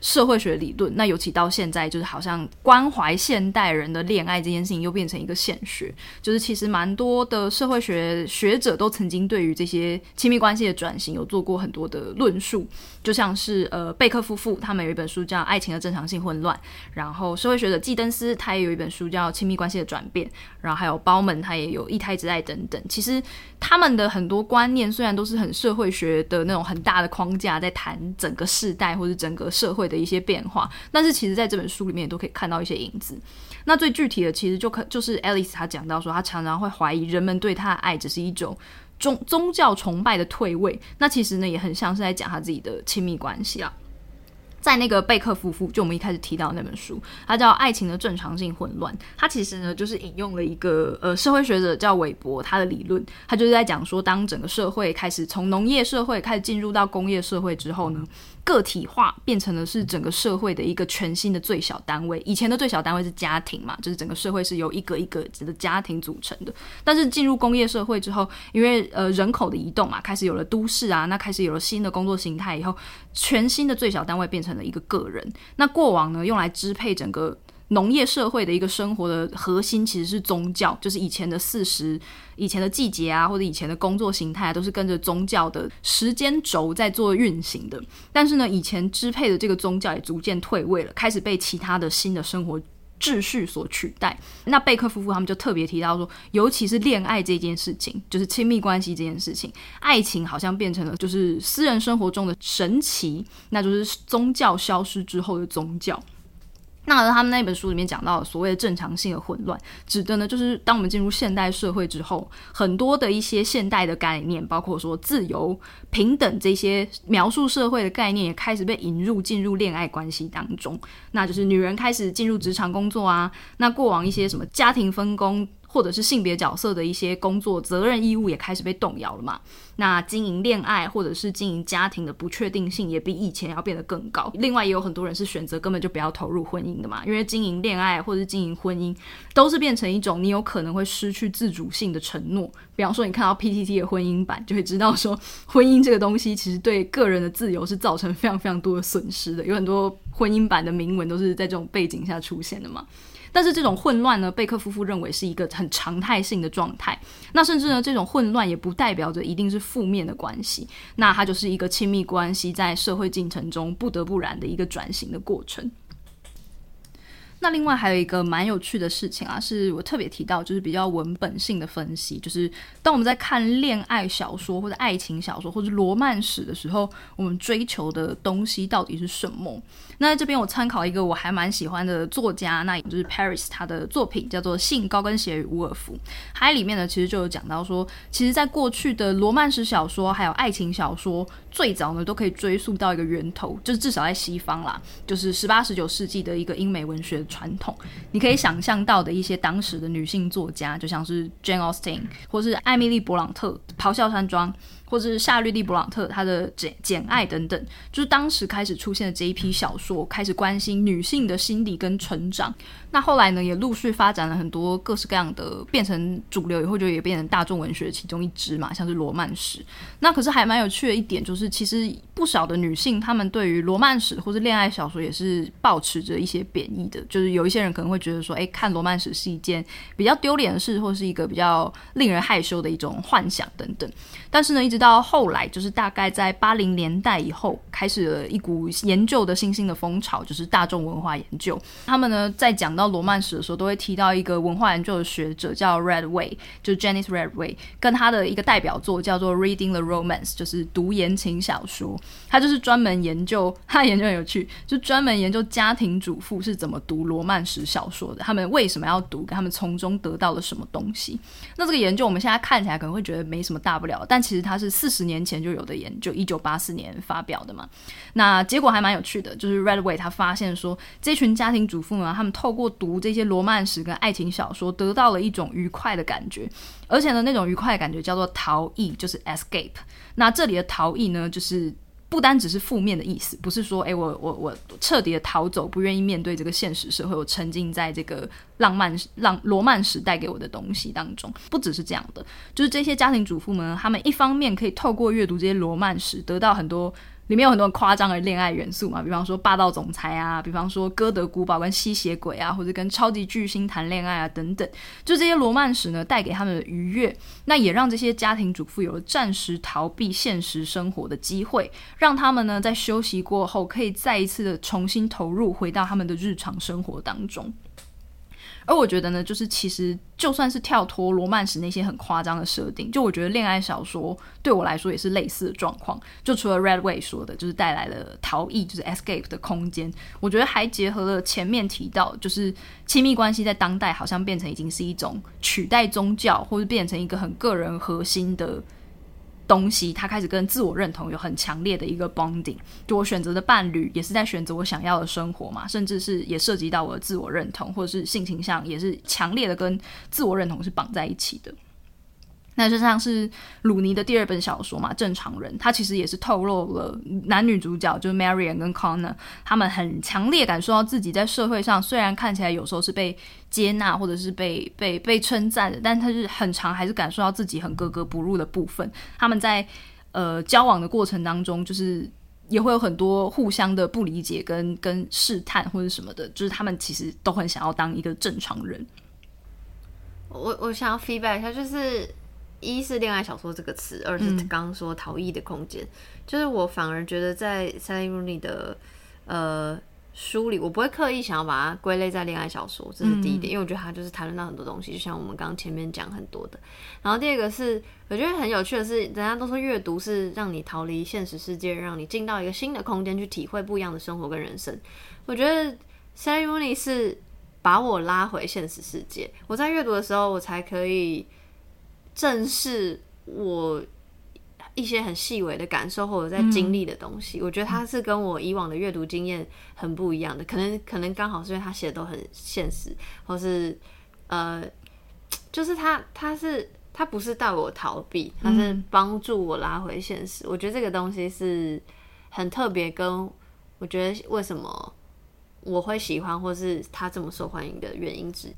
社会学理论，那尤其到现在，就是好像关怀现代人的恋爱这件事情，又变成一个现学。就是其实蛮多的社会学学者都曾经对于这些亲密关系的转型有做过很多的论述。就像是呃贝克夫妇，他们有一本书叫《爱情的正常性混乱》，然后社会学者纪登斯他也有一本书叫《亲密关系的转变》，然后还有鲍曼他也有《一胎之爱》等等。其实他们的很多观念虽然都是很社会学的那种很大的框架，在谈整个世代或者整个社会的一些变化，但是其实在这本书里面也都可以看到一些影子。那最具体的，其实就可就是 Alice 她讲到说，她常常会怀疑人们对她的爱只是一种宗宗教崇拜的退位。那其实呢，也很像是在讲他自己的亲密关系啊。在那个贝克夫妇，就我们一开始提到那本书，它叫《爱情的正常性混乱》。它其实呢，就是引用了一个呃社会学者叫韦伯他的理论。他就是在讲说，当整个社会开始从农业社会开始进入到工业社会之后呢，个体化变成了是整个社会的一个全新的最小单位。以前的最小单位是家庭嘛，就是整个社会是由一个一个的家庭组成的。但是进入工业社会之后，因为呃人口的移动嘛，开始有了都市啊，那开始有了新的工作形态以后，全新的最小单位变。成了一个个人。那过往呢，用来支配整个农业社会的一个生活的核心，其实是宗教，就是以前的四十、以前的季节啊，或者以前的工作形态，都是跟着宗教的时间轴在做运行的。但是呢，以前支配的这个宗教也逐渐退位了，开始被其他的新的生活秩序所取代。那贝克夫妇他们就特别提到说，尤其是恋爱这件事情，就是亲密关系这件事情，爱情好像变成了就是私人生活中的神奇，那就是宗教消失之后的宗教。那他们那本书里面讲到所谓的正常性的混乱，指的呢就是当我们进入现代社会之后，很多的一些现代的概念，包括说自由、平等这些描述社会的概念，也开始被引入进入恋爱关系当中。那就是女人开始进入职场工作啊，那过往一些什么家庭分工。或者是性别角色的一些工作责任义务也开始被动摇了嘛？那经营恋爱或者是经营家庭的不确定性也比以前要变得更高。另外也有很多人是选择根本就不要投入婚姻的嘛，因为经营恋爱或者是经营婚姻都是变成一种你有可能会失去自主性的承诺。比方说你看到 PTT 的婚姻版，就会知道说婚姻这个东西其实对个人的自由是造成非常非常多的损失的。有很多婚姻版的铭文都是在这种背景下出现的嘛。但是这种混乱呢，贝克夫妇认为是一个很常态性的状态。那甚至呢，这种混乱也不代表着一定是负面的关系。那它就是一个亲密关系在社会进程中不得不然的一个转型的过程。那另外还有一个蛮有趣的事情啊，是我特别提到，就是比较文本性的分析，就是当我们在看恋爱小说或者爱情小说或者罗曼史的时候，我们追求的东西到底是什么？那在这边我参考一个我还蛮喜欢的作家，那也就是 Paris 他的作品叫做《性高跟鞋与伍尔夫》，它里面呢其实就有讲到说，其实在过去的罗曼史小说还有爱情小说，最早呢都可以追溯到一个源头，就是至少在西方啦，就是十八十九世纪的一个英美文学传统，你可以想象到的一些当时的女性作家，就像是 Jane Austen 或是艾米丽·勃朗特，《咆哮山庄》。或者是夏绿蒂·勃朗特他的《简简爱》等等，就是当时开始出现的这一批小说，开始关心女性的心理跟成长。那后来呢，也陆续发展了很多各式各样的，变成主流以后就也变成大众文学其中一支嘛，像是罗曼史。那可是还蛮有趣的一点，就是其实不少的女性，她们对于罗曼史或是恋爱小说也是抱持着一些贬义的。就是有一些人可能会觉得说，哎，看罗曼史是一件比较丢脸的事，或是一个比较令人害羞的一种幻想等等。但是呢，一直到后来，就是大概在八零年代以后，开始了一股研究的新兴的风潮，就是大众文化研究。他们呢，在讲到罗曼史的时候，都会提到一个文化研究的学者叫 Redway，就是 Janice Redway，跟他的一个代表作叫做 Reading the Romance，就是读言情小说。他就是专门研究，他研究很有趣，就专门研究家庭主妇是怎么读罗曼史小说的，他们为什么要读，跟他们从中得到了什么东西。那这个研究我们现在看起来可能会觉得没什么大不了，但其实它是四十年前就有的研究，一九八四年发表的嘛。那结果还蛮有趣的，就是 Redway 他发现说，这群家庭主妇呢，他们透过读这些罗曼史跟爱情小说，得到了一种愉快的感觉，而且呢，那种愉快的感觉叫做逃逸，就是 escape。那这里的逃逸呢，就是不单只是负面的意思，不是说，诶，我我我彻底的逃走，不愿意面对这个现实社会，我沉浸在这个浪漫浪罗曼史带给我的东西当中，不只是这样的，就是这些家庭主妇们，他们一方面可以透过阅读这些罗曼史，得到很多。里面有很多夸张的恋爱元素嘛，比方说霸道总裁啊，比方说哥德古堡跟吸血鬼啊，或者跟超级巨星谈恋爱啊等等，就这些罗曼史呢，带给他们的愉悦，那也让这些家庭主妇有了暂时逃避现实生活的机会，让他们呢在休息过后可以再一次的重新投入，回到他们的日常生活当中。而我觉得呢，就是其实就算是跳脱罗曼史那些很夸张的设定，就我觉得恋爱小说对我来说也是类似的状况。就除了 Redway 说的，就是带来了逃逸，就是 escape 的空间，我觉得还结合了前面提到，就是亲密关系在当代好像变成已经是一种取代宗教，或者变成一个很个人核心的。东西，他开始跟自我认同有很强烈的一个 bonding，就我选择的伴侣也是在选择我想要的生活嘛，甚至是也涉及到我的自我认同，或者是性倾向也是强烈的跟自我认同是绑在一起的。那就像是鲁尼的第二本小说嘛，《正常人》，他其实也是透露了男女主角就是 Marian 跟 Connor，他们很强烈感受到自己在社会上虽然看起来有时候是被接纳或者是被被被称赞的，但他是很长还是感受到自己很格格不入的部分。他们在呃交往的过程当中，就是也会有很多互相的不理解跟跟试探或者什么的，就是他们其实都很想要当一个正常人。我我想要 feedback 一下，就是一是恋爱小说这个词，二是刚刚说逃逸的空间，嗯、就是我反而觉得在 Sally Rooney 的呃。书里我不会刻意想要把它归类在恋爱小说，这是第一点，嗯、因为我觉得它就是谈论到很多东西，就像我们刚刚前面讲很多的。然后第二个是，我觉得很有趣的是，人家都说阅读是让你逃离现实世界，让你进到一个新的空间去体会不一样的生活跟人生。我觉得 Sally Rooney 是把我拉回现实世界，我在阅读的时候，我才可以正视我。一些很细微的感受或者在经历的东西，嗯、我觉得它是跟我以往的阅读经验很不一样的。可能可能刚好是因为他写的都很现实，或是呃，就是他他是他不是带我逃避，他是帮助我拉回现实。嗯、我觉得这个东西是很特别，跟我觉得为什么我会喜欢，或是他这么受欢迎的原因之。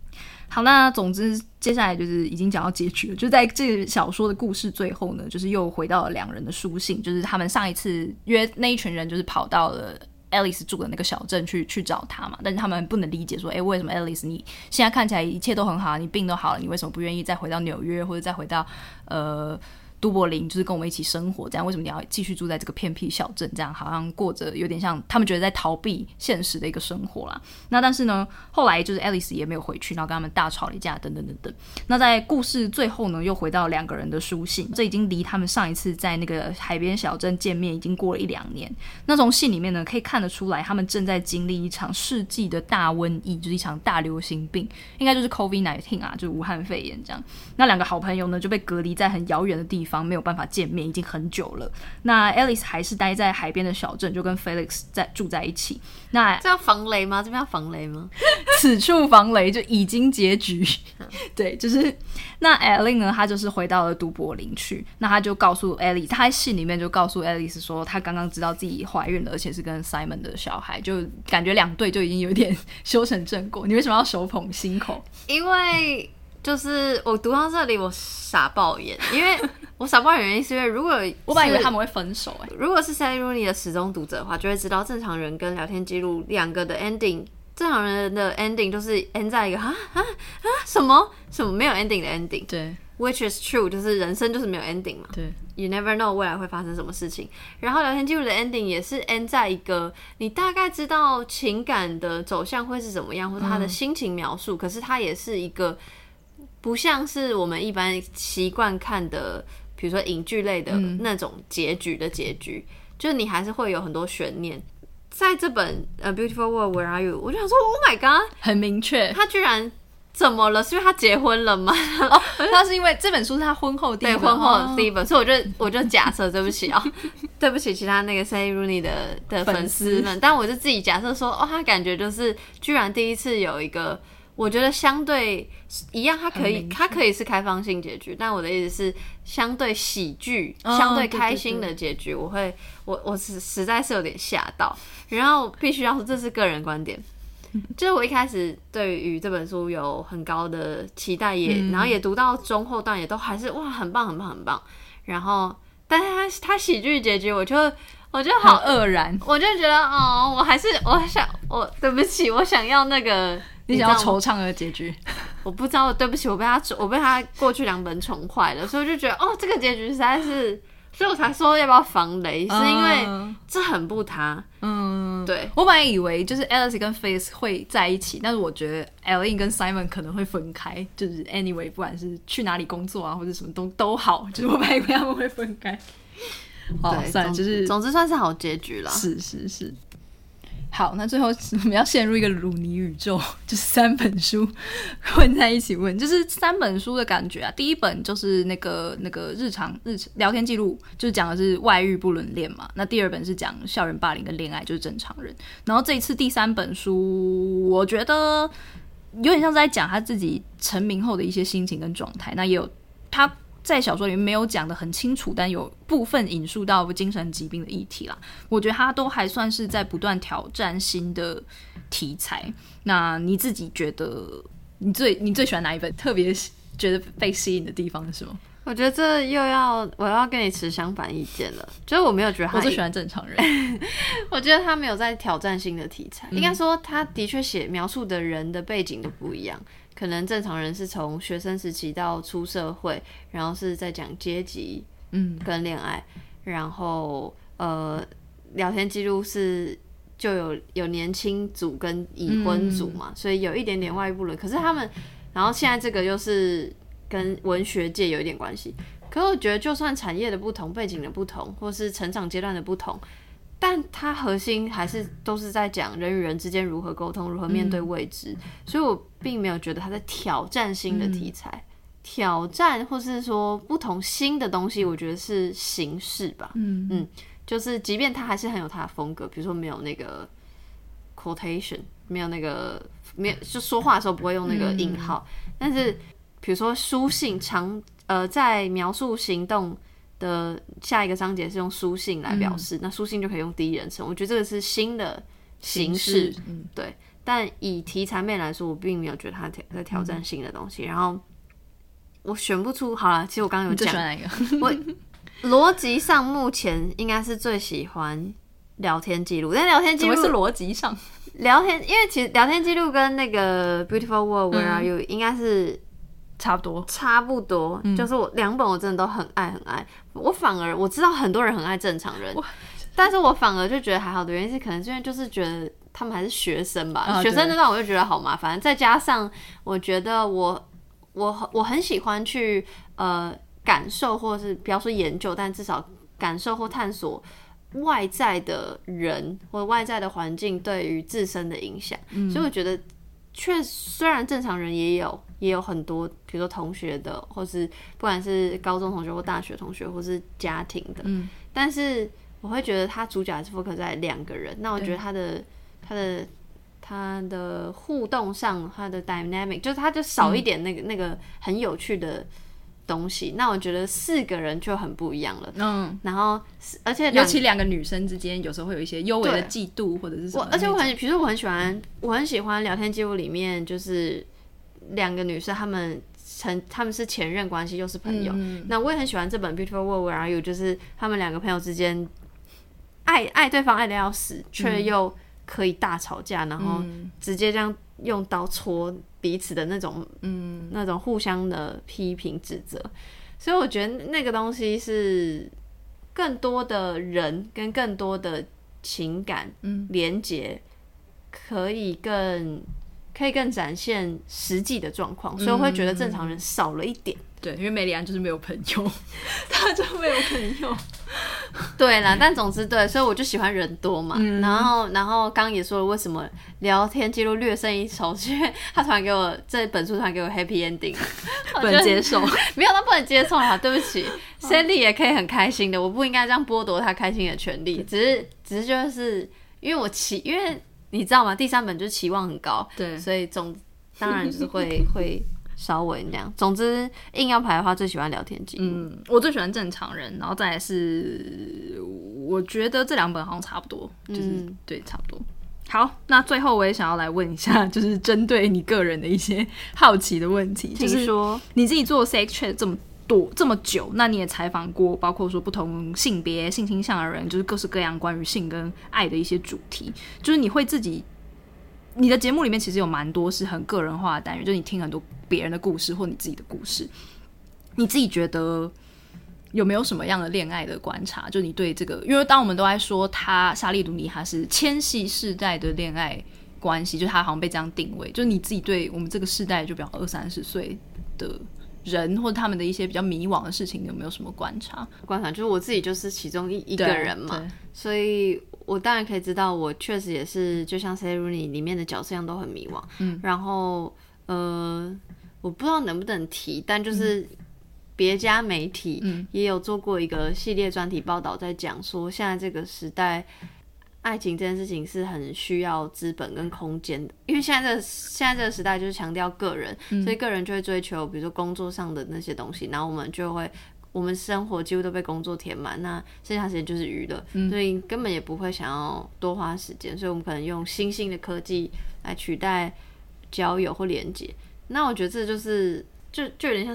好，那总之接下来就是已经讲到结局了。就在这个小说的故事最后呢，就是又回到了两人的书信，就是他们上一次约那一群人，就是跑到了 Alice 住的那个小镇去去找他嘛。但是他们不能理解说，哎、为什么 Alice 你现在看起来一切都很好，你病都好了，你为什么不愿意再回到纽约，或者再回到呃？都柏林就是跟我们一起生活，这样为什么你要继续住在这个偏僻小镇？这样好像过着有点像他们觉得在逃避现实的一个生活啦。那但是呢，后来就是 Alice 也没有回去，然后跟他们大吵了一架，等等等等。那在故事最后呢，又回到两个人的书信。这已经离他们上一次在那个海边小镇见面已经过了一两年。那从信里面呢，可以看得出来，他们正在经历一场世纪的大瘟疫，就是一场大流行病，应该就是 COVID-19 啊，就是武汉肺炎这样。那两个好朋友呢，就被隔离在很遥远的地方。没有办法见面，已经很久了。那 Alice 还是待在海边的小镇，就跟 Felix 在住在一起。那这要防雷吗？这边要防雷吗？此处防雷就已经结局。对，就是那 Aline 呢，她就是回到了都柏林去。那她就告诉 Alice，她在信里面就告诉 Alice 说，她刚刚知道自己怀孕了，而且是跟 Simon 的小孩，就感觉两对就已经有点 修成正果。你为什么要手捧心口？因为。就是我读到这里，我傻爆眼，因为我傻爆眼原因是因为如果我本来以为他们会分手哎、欸，如果是 Sally Rooney 的始终读者的话，就会知道正常人跟聊天记录两个的 ending，正常人的 ending 就是 end 在一个啊啊啊什么？什么？没有 ending 的 ending，对，which is true，就是人生就是没有 ending 嘛，对，you never know 未来会发生什么事情，然后聊天记录的 ending 也是 end 在一个你大概知道情感的走向会是怎么样，或者他的心情描述，嗯、可是他也是一个。不像是我们一般习惯看的，比如说影剧类的那种结局的结局，嗯、就是你还是会有很多悬念。在这本《A Beautiful World Where Are You》，我就想说，Oh my God，很明确，他居然怎么了？是因为他结婚了吗？哦，他是因为这本书是他婚后第一本，对，婚后的第一本，哦、所以我就我就假设，对不起啊、哦，对不起其他那个 Sally Rooney 的的粉丝们，但我就自己假设说，哦，他感觉就是居然第一次有一个。我觉得相对一样，它可以，它可以是开放性结局，但我的意思是，相对喜剧、哦、相对开心的结局，我会，我我实实在是有点吓到，然后必须要说这是个人观点，就是我一开始对于这本书有很高的期待也，也、嗯、然后也读到中后段，也都还是哇，很棒，很棒，很棒。然后，但是他他喜剧结局，我就我就好愕然，我就觉得哦，我还是我想我对不起，我想要那个。你想要惆怅的结局？我不知道，对不起，我被他我被他过去两本宠坏了，所以我就觉得哦，这个结局实在是，所以我才说要不要防雷，是因为这很不他。嗯，对，我本来以为就是 Alice 跟 Face 会在一起，但是我觉得 Aline 跟 Simon 可能会分开，就是 Anyway，不管是去哪里工作啊，或者什么都都好，就是我本来以为他们会分开。好，算了，就是总之算是好结局了。是是是。好，那最后我们要陷入一个鲁尼宇宙，就是三本书混在一起问，就是三本书的感觉啊。第一本就是那个那个日常日聊天记录，就是讲的是外遇不伦恋嘛。那第二本是讲校园霸凌跟恋爱，就是正常人。然后这一次第三本书，我觉得有点像是在讲他自己成名后的一些心情跟状态。那也有他。在小说里面没有讲的很清楚，但有部分引述到精神疾病的议题啦。我觉得他都还算是在不断挑战新的题材。那你自己觉得，你最你最喜欢哪一本？特别觉得被吸引的地方是什么？我觉得这又要我要跟你持相反意见了，就是我没有觉得他，我最喜欢正常人。我觉得他没有在挑战新的题材，嗯、应该说他的确写描述的人的背景都不一样。可能正常人是从学生时期到出社会，然后是在讲阶级，嗯，跟恋爱，然后呃，聊天记录是就有有年轻组跟已婚组嘛，嗯、所以有一点点外部了。可是他们，然后现在这个又是跟文学界有一点关系。可是我觉得，就算产业的不同、背景的不同，或是成长阶段的不同。但它核心还是都是在讲人与人之间如何沟通，如何面对未知，嗯、所以我并没有觉得他在挑战新的题材，嗯、挑战或是说不同新的东西，我觉得是形式吧。嗯。嗯，就是即便他还是很有他的风格，比如说没有那个 quotation，没有那个没有就说话的时候不会用那个引号，嗯、但是比如说书信长呃在描述行动。的下一个章节是用书信来表示，嗯、那书信就可以用第一人称。我觉得这个是新的形式，形式嗯、对。但以题材面来说，我并没有觉得他在挑战新的东西。嗯、然后我选不出，好了，其实我刚刚有讲，我 逻辑上目前应该是最喜欢聊天记录，但聊天记录是逻辑上聊天，因为其实聊天记录跟那个 Beautiful World Where Are You、嗯、应该是。差不多，差不多，嗯、就是我两本我真的都很爱很爱。我反而我知道很多人很爱正常人，但是我反而就觉得还好的原因是，可能因为就是觉得他们还是学生吧，啊、学生那段我就觉得好麻烦。再加上我觉得我我我很喜欢去呃感受，或是不要说研究，但至少感受或探索外在的人或外在的环境对于自身的影响，嗯、所以我觉得确虽然正常人也有。也有很多，比如说同学的，或是不管是高中同学或大学同学，或是家庭的。嗯。但是我会觉得他主角还是 focus 在两个人。那我觉得他的、他的、他的互动上，他的 dynamic，就是他就少一点那个、嗯、那个很有趣的东西。那我觉得四个人就很不一样了。嗯。然后，而且尤其两个女生之间，有时候会有一些幽微的嫉妒，或者是什么。我而且我很，比如说我很喜欢，我很喜欢聊天记录里面就是。两个女生，她们曾她们是前任关系，又是朋友。嗯、那我也很喜欢这本《Beautiful World Where Are You》，就是他们两个朋友之间爱爱对方爱的要死，却又可以大吵架，嗯、然后直接这样用刀戳彼此的那种，嗯，那种互相的批评指责。所以我觉得那个东西是更多的人跟更多的情感连接，可以更。可以更展现实际的状况，所以我会觉得正常人少了一点。嗯、对，因为梅里安就是没有朋友，他就没有朋友。对啦，但总之对，所以我就喜欢人多嘛。嗯、然后，然后刚刚也说了，为什么聊天记录略胜一筹？是因为他突然给我这本书，突然给我 happy ending，不能接受。没有，他不能接受啊！对不起，Sandy 也可以很开心的，我不应该这样剥夺他开心的权利。只是，只是就是因为我期，因为。你知道吗？第三本就是期望很高，对，所以总当然就是会 会稍微那样。总之硬要排的话，最喜欢聊天记录。嗯，我最喜欢正常人，然后再来是我觉得这两本好像差不多，就是、嗯、对，差不多。好，那最后我也想要来问一下，就是针对你个人的一些好奇的问题，就是说你自己做 sex chat 这么。多这么久，那你也采访过，包括说不同性别、性倾向的人，就是各式各样关于性跟爱的一些主题。就是你会自己，你的节目里面其实有蛮多是很个人化的单元，就是你听很多别人的故事或你自己的故事。你自己觉得有没有什么样的恋爱的观察？就你对这个，因为当我们都在说他莎莉鲁尼他是千禧世代的恋爱关系，就他好像被这样定位。就是你自己对我们这个世代，就比方二三十岁的。人或他们的一些比较迷惘的事情，有没有什么观察？观察就是我自己就是其中一一个人嘛，所以我当然可以知道，我确实也是就像《Sally Rooney》里面的角色一样都很迷惘。嗯，然后呃，我不知道能不能提，但就是别家媒体也有做过一个系列专题报道，在讲说现在这个时代。爱情这件事情是很需要资本跟空间的，因为现在这个现在这个时代就是强调个人，嗯、所以个人就会追求，比如说工作上的那些东西，然后我们就会，我们生活几乎都被工作填满，那剩下时间就是娱乐，嗯、所以根本也不会想要多花时间，所以我们可能用新兴的科技来取代交友或连接。那我觉得这就是就就有点像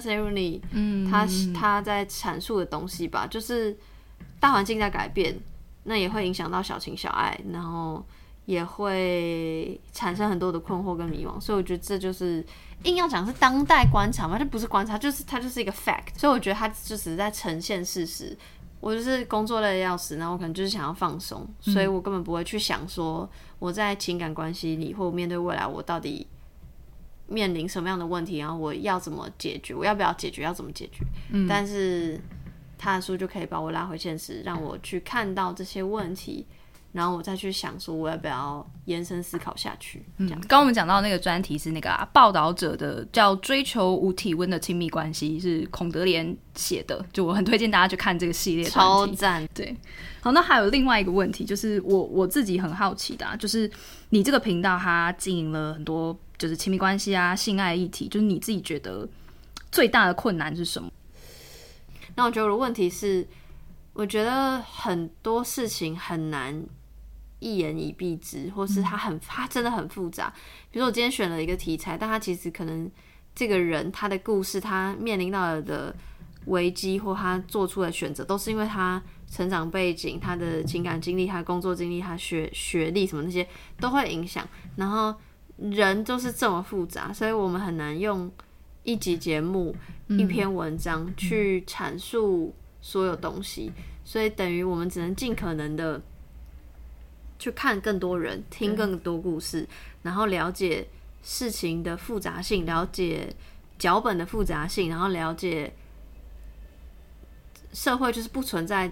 嗯，他他在阐述的东西吧，就是大环境在改变，那也会影响到小情小爱，然后也会产生很多的困惑跟迷惘，所以我觉得这就是硬要讲是当代观察嘛，这不是观察，就是它就是一个 fact，所以我觉得它就只是在呈现事实。我就是工作累的要死，然后我可能就是想要放松，所以我根本不会去想说我在情感关系里或面对未来我到底面临什么样的问题，然后我要怎么解决，我要不要解决，要怎么解决。嗯，但是他的书就可以把我拉回现实，让我去看到这些问题。然后我再去想说，我要不要延伸思考下去？嗯，刚刚我们讲到那个专题是那个啊，报道者的叫《追求无体温的亲密关系》，是孔德莲写的，就我很推荐大家去看这个系列。超赞！对，好，那还有另外一个问题，就是我我自己很好奇的，啊，就是你这个频道它经营了很多就是亲密关系啊、性爱议题，就是你自己觉得最大的困难是什么？那我觉得我的问题是，我觉得很多事情很难。一言以蔽之，或是他很，他真的很复杂。比如说，我今天选了一个题材，但他其实可能这个人他的故事，他面临到的危机或他做出的选择，都是因为他成长背景、他的情感经历、他的工作经历、他学学历什么那些都会影响。然后人就是这么复杂，所以我们很难用一集节目、一篇文章去阐述所有东西，所以等于我们只能尽可能的。去看更多人，听更多故事，然后了解事情的复杂性，了解脚本的复杂性，然后了解社会就是不存在，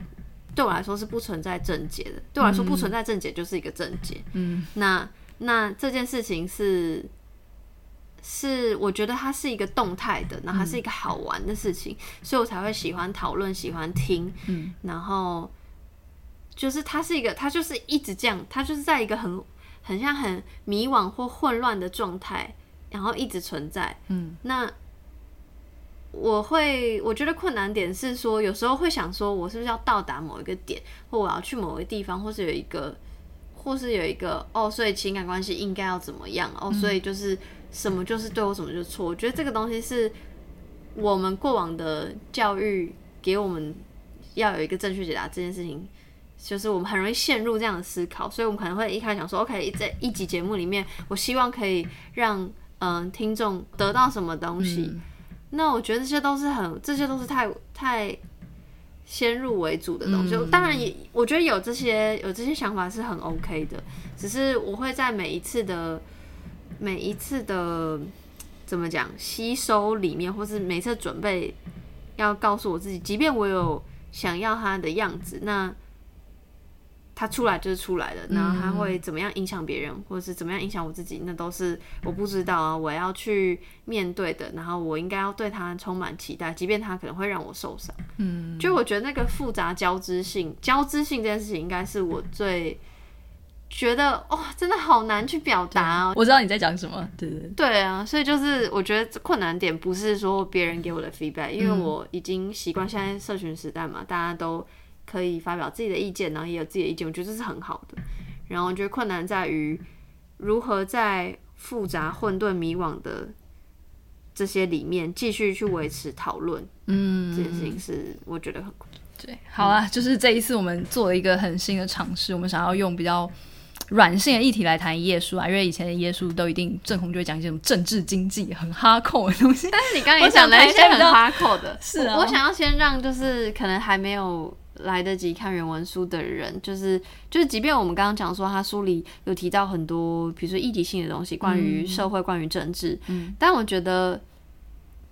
对我来说是不存在症结的。对我来说，不存在症结就是一个症结。嗯，那那这件事情是是，我觉得它是一个动态的，然后它是一个好玩的事情，所以我才会喜欢讨论，喜欢听。嗯，然后。就是它是一个，它就是一直这样，它就是在一个很很像很迷惘或混乱的状态，然后一直存在。嗯，那我会我觉得困难点是说，有时候会想说，我是不是要到达某一个点，或我要去某个地方，或是有一个，或是有一个哦，所以情感关系应该要怎么样？哦，所以就是什么就是对我，什么就是错。我觉得这个东西是我们过往的教育给我们要有一个正确解答这件事情。就是我们很容易陷入这样的思考，所以我们可能会一开始想说，OK，在一集节目里面，我希望可以让嗯、呃、听众得到什么东西。嗯、那我觉得这些都是很，这些都是太太先入为主的东西。嗯、当然也，我觉得有这些有这些想法是很 OK 的，只是我会在每一次的每一次的怎么讲吸收里面，或是每次准备要告诉我自己，即便我有想要他的样子，那。他出来就是出来了，然后他会怎么样影响别人，或者是怎么样影响我自己，那都是我不知道啊，我要去面对的。然后我应该要对他充满期待，即便他可能会让我受伤。嗯，就我觉得那个复杂交织性、交织性这件事情，应该是我最觉得哇、哦，真的好难去表达啊。我知道你在讲什么，对对对，对啊，所以就是我觉得困难点不是说别人给我的 feedback，因为我已经习惯现在社群时代嘛，大家都。可以发表自己的意见，然后也有自己的意见，我觉得这是很好的。然后我觉得困难在于如何在复杂、混沌、迷惘的这些里面继续去维持讨论。嗯，这件事情是我觉得很。对，好啊，就是这一次我们做了一个很新的尝试，我们想要用比较软性的议题来谈耶稣啊，因为以前的耶稣都一定正红就会讲一些什么政治经济很哈扣的东西。但是你刚刚也讲了一些很哈扣的，是啊，我想要先让就是可能还没有。来得及看原文书的人，就是就是，即便我们刚刚讲说他书里有提到很多，比如说议题性的东西，关于社会、关于政治，嗯，但我觉得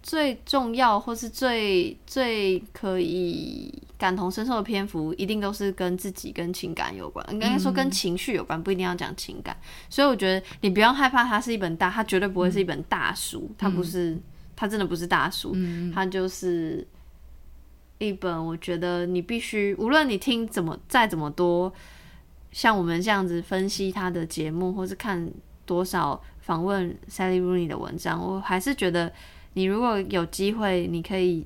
最重要或是最最可以感同身受的篇幅，一定都是跟自己跟情感有关，应该说跟情绪有关，不一定要讲情感。所以我觉得你不要害怕，它是一本大，它绝对不会是一本大书，它不是，它真的不是大书，它就是。一本我觉得你必须，无论你听怎么再怎么多，像我们这样子分析他的节目，或是看多少访问 Sally Rooney 的文章，我还是觉得你如果有机会，你可以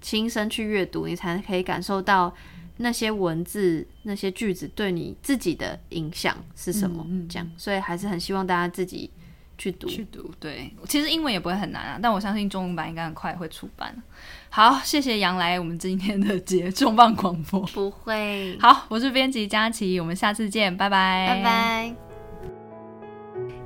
亲身去阅读，你才可以感受到那些文字、那些句子对你自己的影响是什么。这样，所以还是很希望大家自己去读。去读，对，其实英文也不会很难啊，但我相信中文版应该很快会出版。好，谢谢杨来我们今天的节重磅广播。不会。好，我是编辑佳琪，我们下次见，拜拜，拜拜。